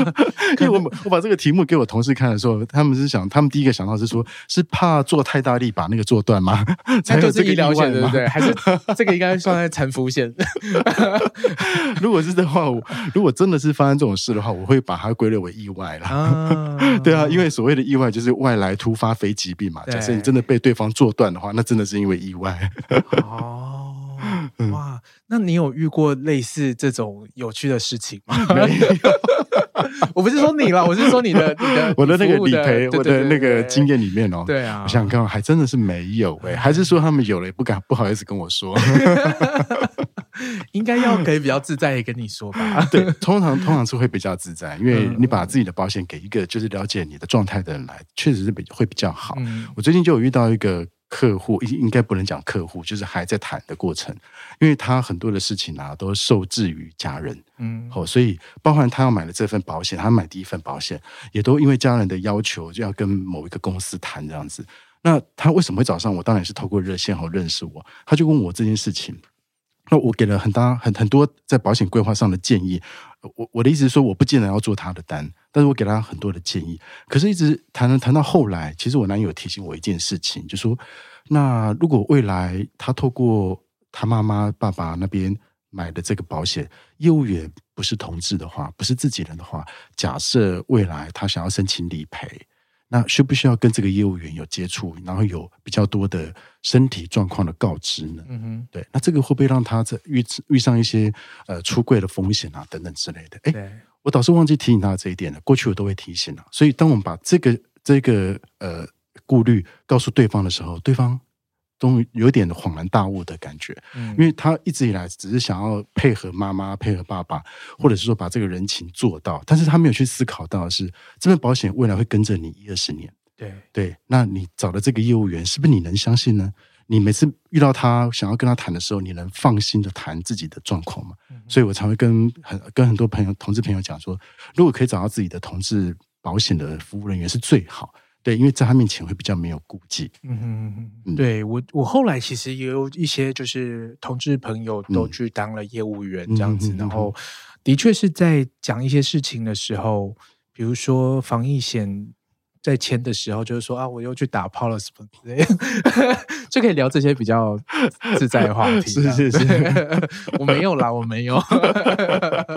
因为我我把这个题目给我同事看的时候，他们是想，他们第一个想到是说，是怕做太大力把那个做断吗？才有这个医疗险，对不对？还是 这个应该算在沉浮险？如果是的话，如果真的是发生这种事的话，我会把它归类为意外啦。啊 对啊，因为所谓的意外就是外来突发非疾病嘛。假设你真的被对方做断的话，那真的是因为意外。哦，哇，那你有遇过类似这种有趣的事情吗？没有。我不是说你了，我是说你的、你的、我的那个理赔，我的那个经验里面哦。对啊，我想想看，还真的是没有哎，还是说他们有了也不敢不好意思跟我说。应该要可以比较自在的跟你说吧。对，通常通常是会比较自在，因为你把自己的保险给一个就是了解你的状态的人来，确实是比会比较好。我最近就有遇到一个。客户应应该不能讲客户，就是还在谈的过程，因为他很多的事情啊都受制于家人，嗯，哦，所以包含他要买的这份保险，他买第一份保险，也都因为家人的要求就要跟某一个公司谈这样子。那他为什么会找上我？当然是透过热线后认识我，他就问我这件事情。那我给了很大很很多在保险规划上的建议，我我的意思是说，我不见得要做他的单，但是我给他很多的建议。可是，一直谈谈到后来，其实我男友提醒我一件事情，就说，那如果未来他透过他妈妈爸爸那边买的这个保险，业务员不是同志的话，不是自己人的话，假设未来他想要申请理赔。那需不需要跟这个业务员有接触，然后有比较多的身体状况的告知呢？嗯哼，对。那这个会不会让他在遇遇上一些呃出柜的风险啊等等之类的？哎，我倒是忘记提醒他这一点了。过去我都会提醒啊。所以当我们把这个这个呃顾虑告诉对方的时候，对方。都有点恍然大悟的感觉，嗯，因为他一直以来只是想要配合妈妈、配合爸爸，或者是说把这个人情做到，但是他没有去思考到的是，这份保险未来会跟着你一二十年。对对，那你找的这个业务员是不是你能相信呢？你每次遇到他想要跟他谈的时候，你能放心的谈自己的状况吗？嗯、所以我才会跟很跟很多朋友、同志朋友讲说，如果可以找到自己的同志保险的服务人员是最好。对，因为在他面前会比较没有顾忌。嗯哼嗯，对我，我后来其实也有一些就是同志朋友都去当了业务员这样子，嗯、然后的确是在讲一些事情的时候，比如说防疫险。在签的时候，就是说啊，我又去打炮了什么之类的，就可以聊这些比较自在的话题。是是是，我没有啦，我没有，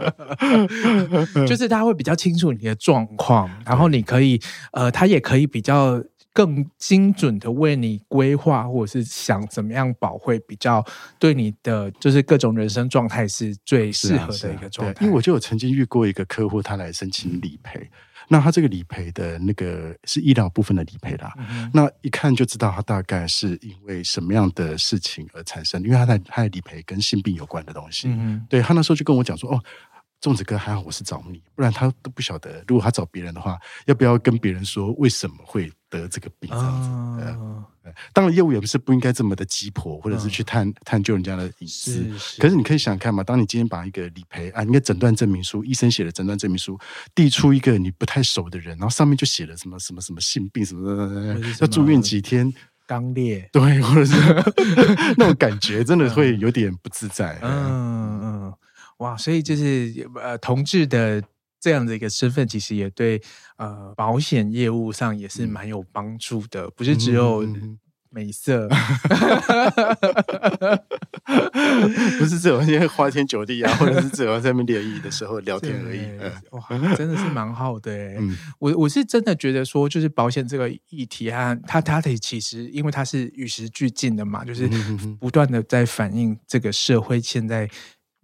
就是他会比较清楚你的状况，然后你可以呃，他也可以比较更精准的为你规划，或者是想怎么样保会比较对你的就是各种人生状态是最适合的一个状态。因为我就有曾经遇过一个客户，他来申请理赔。那他这个理赔的那个是医疗部分的理赔啦，嗯、那一看就知道他大概是因为什么样的事情而产生，因为他在他在理赔跟性病有关的东西。嗯、对，他那时候就跟我讲说，哦。粽子哥还好，我是找你，不然他都不晓得。如果他找别人的话，要不要跟别人说为什么会得这个病？这样子。哦、当然，业务也不是不应该这么的急迫，或者是去探、哦、探究人家的隐私。是是，可是你可以想想看嘛，当你今天把一个理赔啊，应该诊断证明书，医生写的诊断证明书递出一个你不太熟的人，然后上面就写了什么什么什么性病什么什么，要住院几天，肛裂，对，或者是 那种感觉，真的会有点不自在。嗯哇，所以就是呃，同志的这样的一个身份，其实也对呃保险业务上也是蛮有帮助的，嗯、不是只有美色，不是只有因为花天酒地啊，或者是只有在那边联谊的时候聊天而已。哇，真的是蛮好的。嗯、我我是真的觉得说，就是保险这个议题啊，它它的其实因为它是与时俱进的嘛，就是不断的在反映这个社会现在。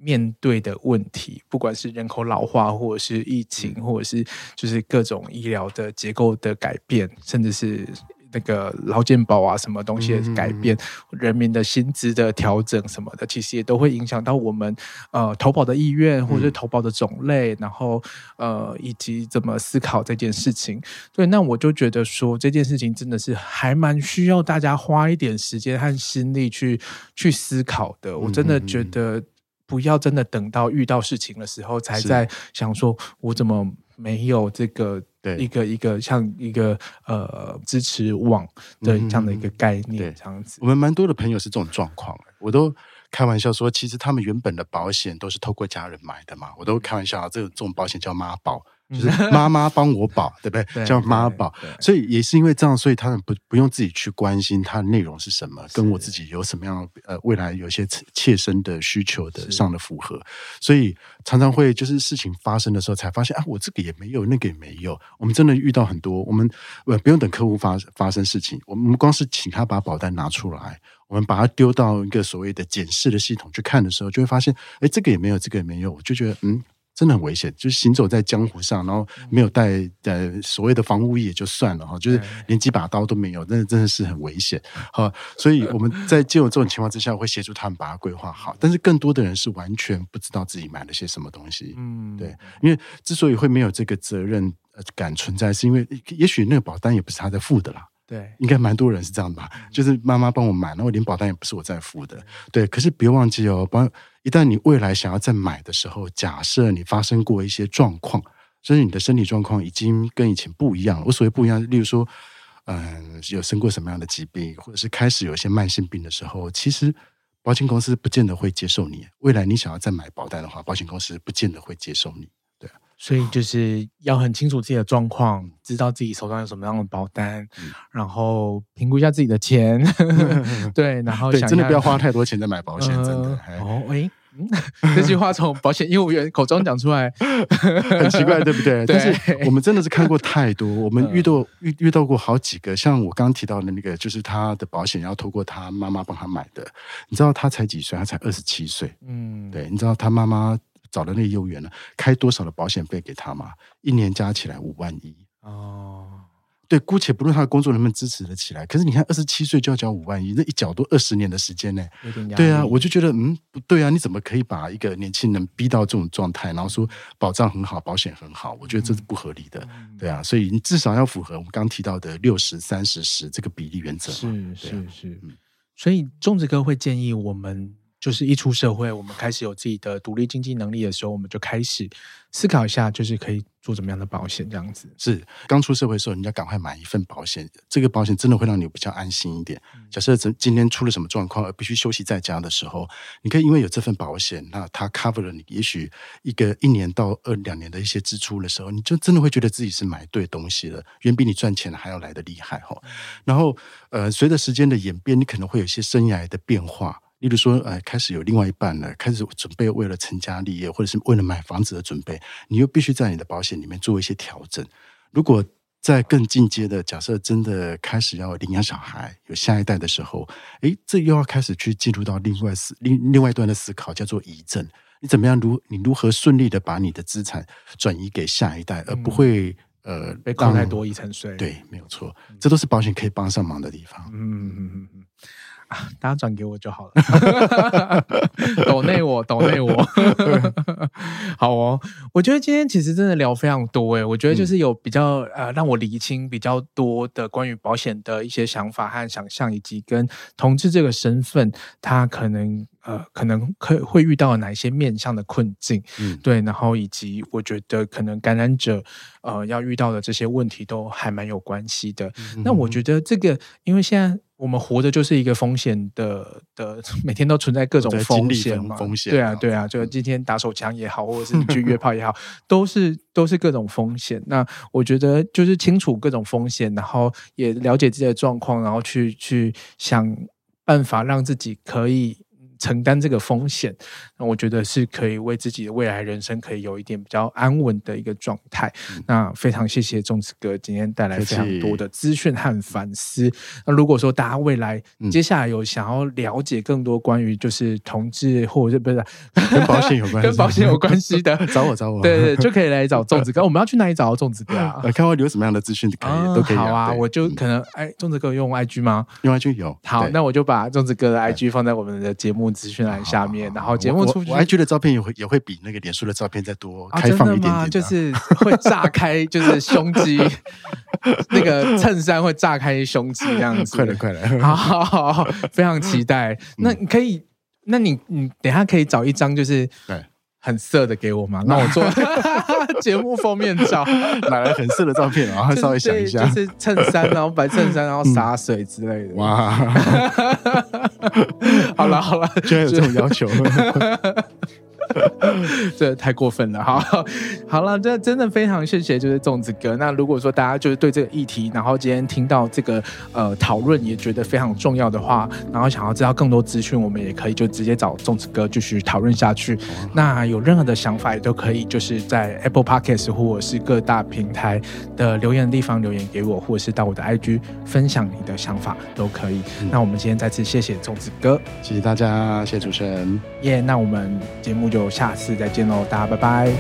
面对的问题，不管是人口老化，或者是疫情，或者是就是各种医疗的结构的改变，甚至是那个劳健保啊什么东西的改变，嗯、人民的薪资的调整什么的，其实也都会影响到我们呃投保的意愿，或者是投保的种类，嗯、然后呃以及怎么思考这件事情。对，那我就觉得说这件事情真的是还蛮需要大家花一点时间和心力去去思考的。我真的觉得。不要真的等到遇到事情的时候才在想说，我怎么没有这个一个一个像一个呃支持网的这样的一个概念这样子。我们蛮多的朋友是这种状况，我都开玩笑说，其实他们原本的保险都是透过家人买的嘛，我都开玩笑，这种这种保险叫妈宝。就是妈妈帮我保，对不对？叫妈宝，所以也是因为这样，所以他们不不用自己去关心它的内容是什么，跟我自己有什么样呃未来有一些切身的需求的上的符合，所以常常会就是事情发生的时候才发现啊，我这个也没有，那个也没有。我们真的遇到很多，我们呃不用等客户发发生事情，我们光是请他把保单拿出来，我们把它丢到一个所谓的检视的系统去看的时候，就会发现，哎，这个也没有，这个也没有，我就觉得嗯。真的很危险，就是行走在江湖上，然后没有带呃所谓的防护衣也就算了哈，就是连几把刀都没有，真的真的是很危险。好，所以我们在借由这种情况之下，会协助他们把它规划好。但是更多的人是完全不知道自己买了些什么东西，嗯，对，因为之所以会没有这个责任感存在，是因为也许那个保单也不是他在付的啦。对，应该蛮多人是这样吧？就是妈妈帮我买，然后连保单也不是我在付的。对，可是别忘记哦，保一旦你未来想要再买的时候，假设你发生过一些状况，甚至你的身体状况已经跟以前不一样了。我所谓不一样，例如说，嗯，有生过什么样的疾病，或者是开始有一些慢性病的时候，其实保险公司不见得会接受你。未来你想要再买保单的话，保险公司不见得会接受你。所以就是要很清楚自己的状况，知道自己手上有什么样的保单，嗯、然后评估一下自己的钱，嗯、对，然后想真的不要花太多钱在买保险，真的。呃、哦，喂、嗯，这句话从保险业务员口中讲出来，很奇怪，对不对？对，但是我们真的是看过太多，我们遇到遇遇到过好几个，像我刚刚提到的那个，就是他的保险要透过他妈妈帮他买的，你知道他才几岁？他才二十七岁，嗯，对，你知道他妈妈。找的那个业务员呢，开多少的保险费给他嘛？一年加起来五万一哦。对，姑且不论他的工作能不能支持得起来，可是你看二十七岁就要交五万一，那一缴都二十年的时间呢。对啊，我就觉得嗯，不对啊，你怎么可以把一个年轻人逼到这种状态，然后说保障很好，保险很好？我觉得这是不合理的。嗯、对啊，所以你至少要符合我们刚提到的六十三十十这个比例原则。是是是，嗯、所以粽子哥会建议我们。就是一出社会，我们开始有自己的独立经济能力的时候，我们就开始思考一下，就是可以做怎么样的保险这样子。是刚出社会的时候，你要赶快买一份保险，这个保险真的会让你比较安心一点。假设今今天出了什么状况而必须休息在家的时候，你可以因为有这份保险，那它 cover 了你，也许一个一年到二两年的一些支出的时候，你就真的会觉得自己是买对东西了，远比你赚钱还要来的厉害哈。然后呃，随着时间的演变，你可能会有一些生涯的变化。例如说，哎，开始有另外一半了，开始准备为了成家立业，或者是为了买房子的准备，你又必须在你的保险里面做一些调整。如果在更进阶的假设，真的开始要领养小孩、有下一代的时候，哎，这又要开始去进入到另外思另另外一端的思考，叫做遗赠。你怎么样如你如何顺利的把你的资产转移给下一代，而不会、嗯、呃被扣太多遗产税？对，没有错，这都是保险可以帮上忙的地方。嗯嗯嗯嗯。大家转给我就好了，抖内我，抖内我，好哦。我觉得今天其实真的聊非常多诶，我觉得就是有比较呃让我理清比较多的关于保险的一些想法和想象，以及跟同志这个身份，他可能呃可能可会遇到哪一些面向的困境，嗯，对，然后以及我觉得可能感染者呃要遇到的这些问题都还蛮有关系的。嗯、那我觉得这个，因为现在。我们活着就是一个风险的的，每天都存在各种风险嘛。风险，对啊，对啊，就今天打手枪也好，或者是你去 约炮也好，都是都是各种风险。那我觉得就是清楚各种风险，然后也了解自己的状况，然后去去想办法让自己可以。承担这个风险，那我觉得是可以为自己的未来人生可以有一点比较安稳的一个状态。嗯、那非常谢谢粽子哥今天带来非常多的资讯和反思。那如果说大家未来接下来有想要了解更多关于就是同志或者是不是跟保险有关系、跟保险有关系的，找我找我，对对，就可以来找粽子哥。我们要去哪里找到仲子哥啊？看我有什么样的资讯可以、嗯、都可以。好啊，我就可能哎，粽子哥用 IG 吗？用 IG 有。好，那我就把粽子哥的 IG 放在我们的节目资讯栏下面，然后节目出去，我 IG 的照片也会也会比那个脸书的照片再多开放一点点，啊，就是 会炸开，就是胸肌，那个衬衫会炸开胸肌这样子。快了，快了，好好好，非常期待。嗯、那你可以那你你等一下可以找一张就是对很色的给我吗？让我做 节目封面照，买了很色的照片？然后稍微想一下，就是衬衫，然后白衬衫，然后洒水之类的。哇，好了好了，居然有这种要求。这太过分了，哈，好了，这真的非常谢谢，就是粽子哥。那如果说大家就是对这个议题，然后今天听到这个呃讨论，也觉得非常重要的话，然后想要知道更多资讯，我们也可以就直接找粽子哥继续讨论下去。那有任何的想法，也都可以就是在 Apple Podcast 或者是各大平台的留言的地方留言给我，或者是到我的 IG 分享你的想法都可以。嗯、那我们今天再次谢谢粽子哥，谢谢大家，谢谢主持人，耶。Yeah, 那我们节目就下次再见喽，大家拜拜。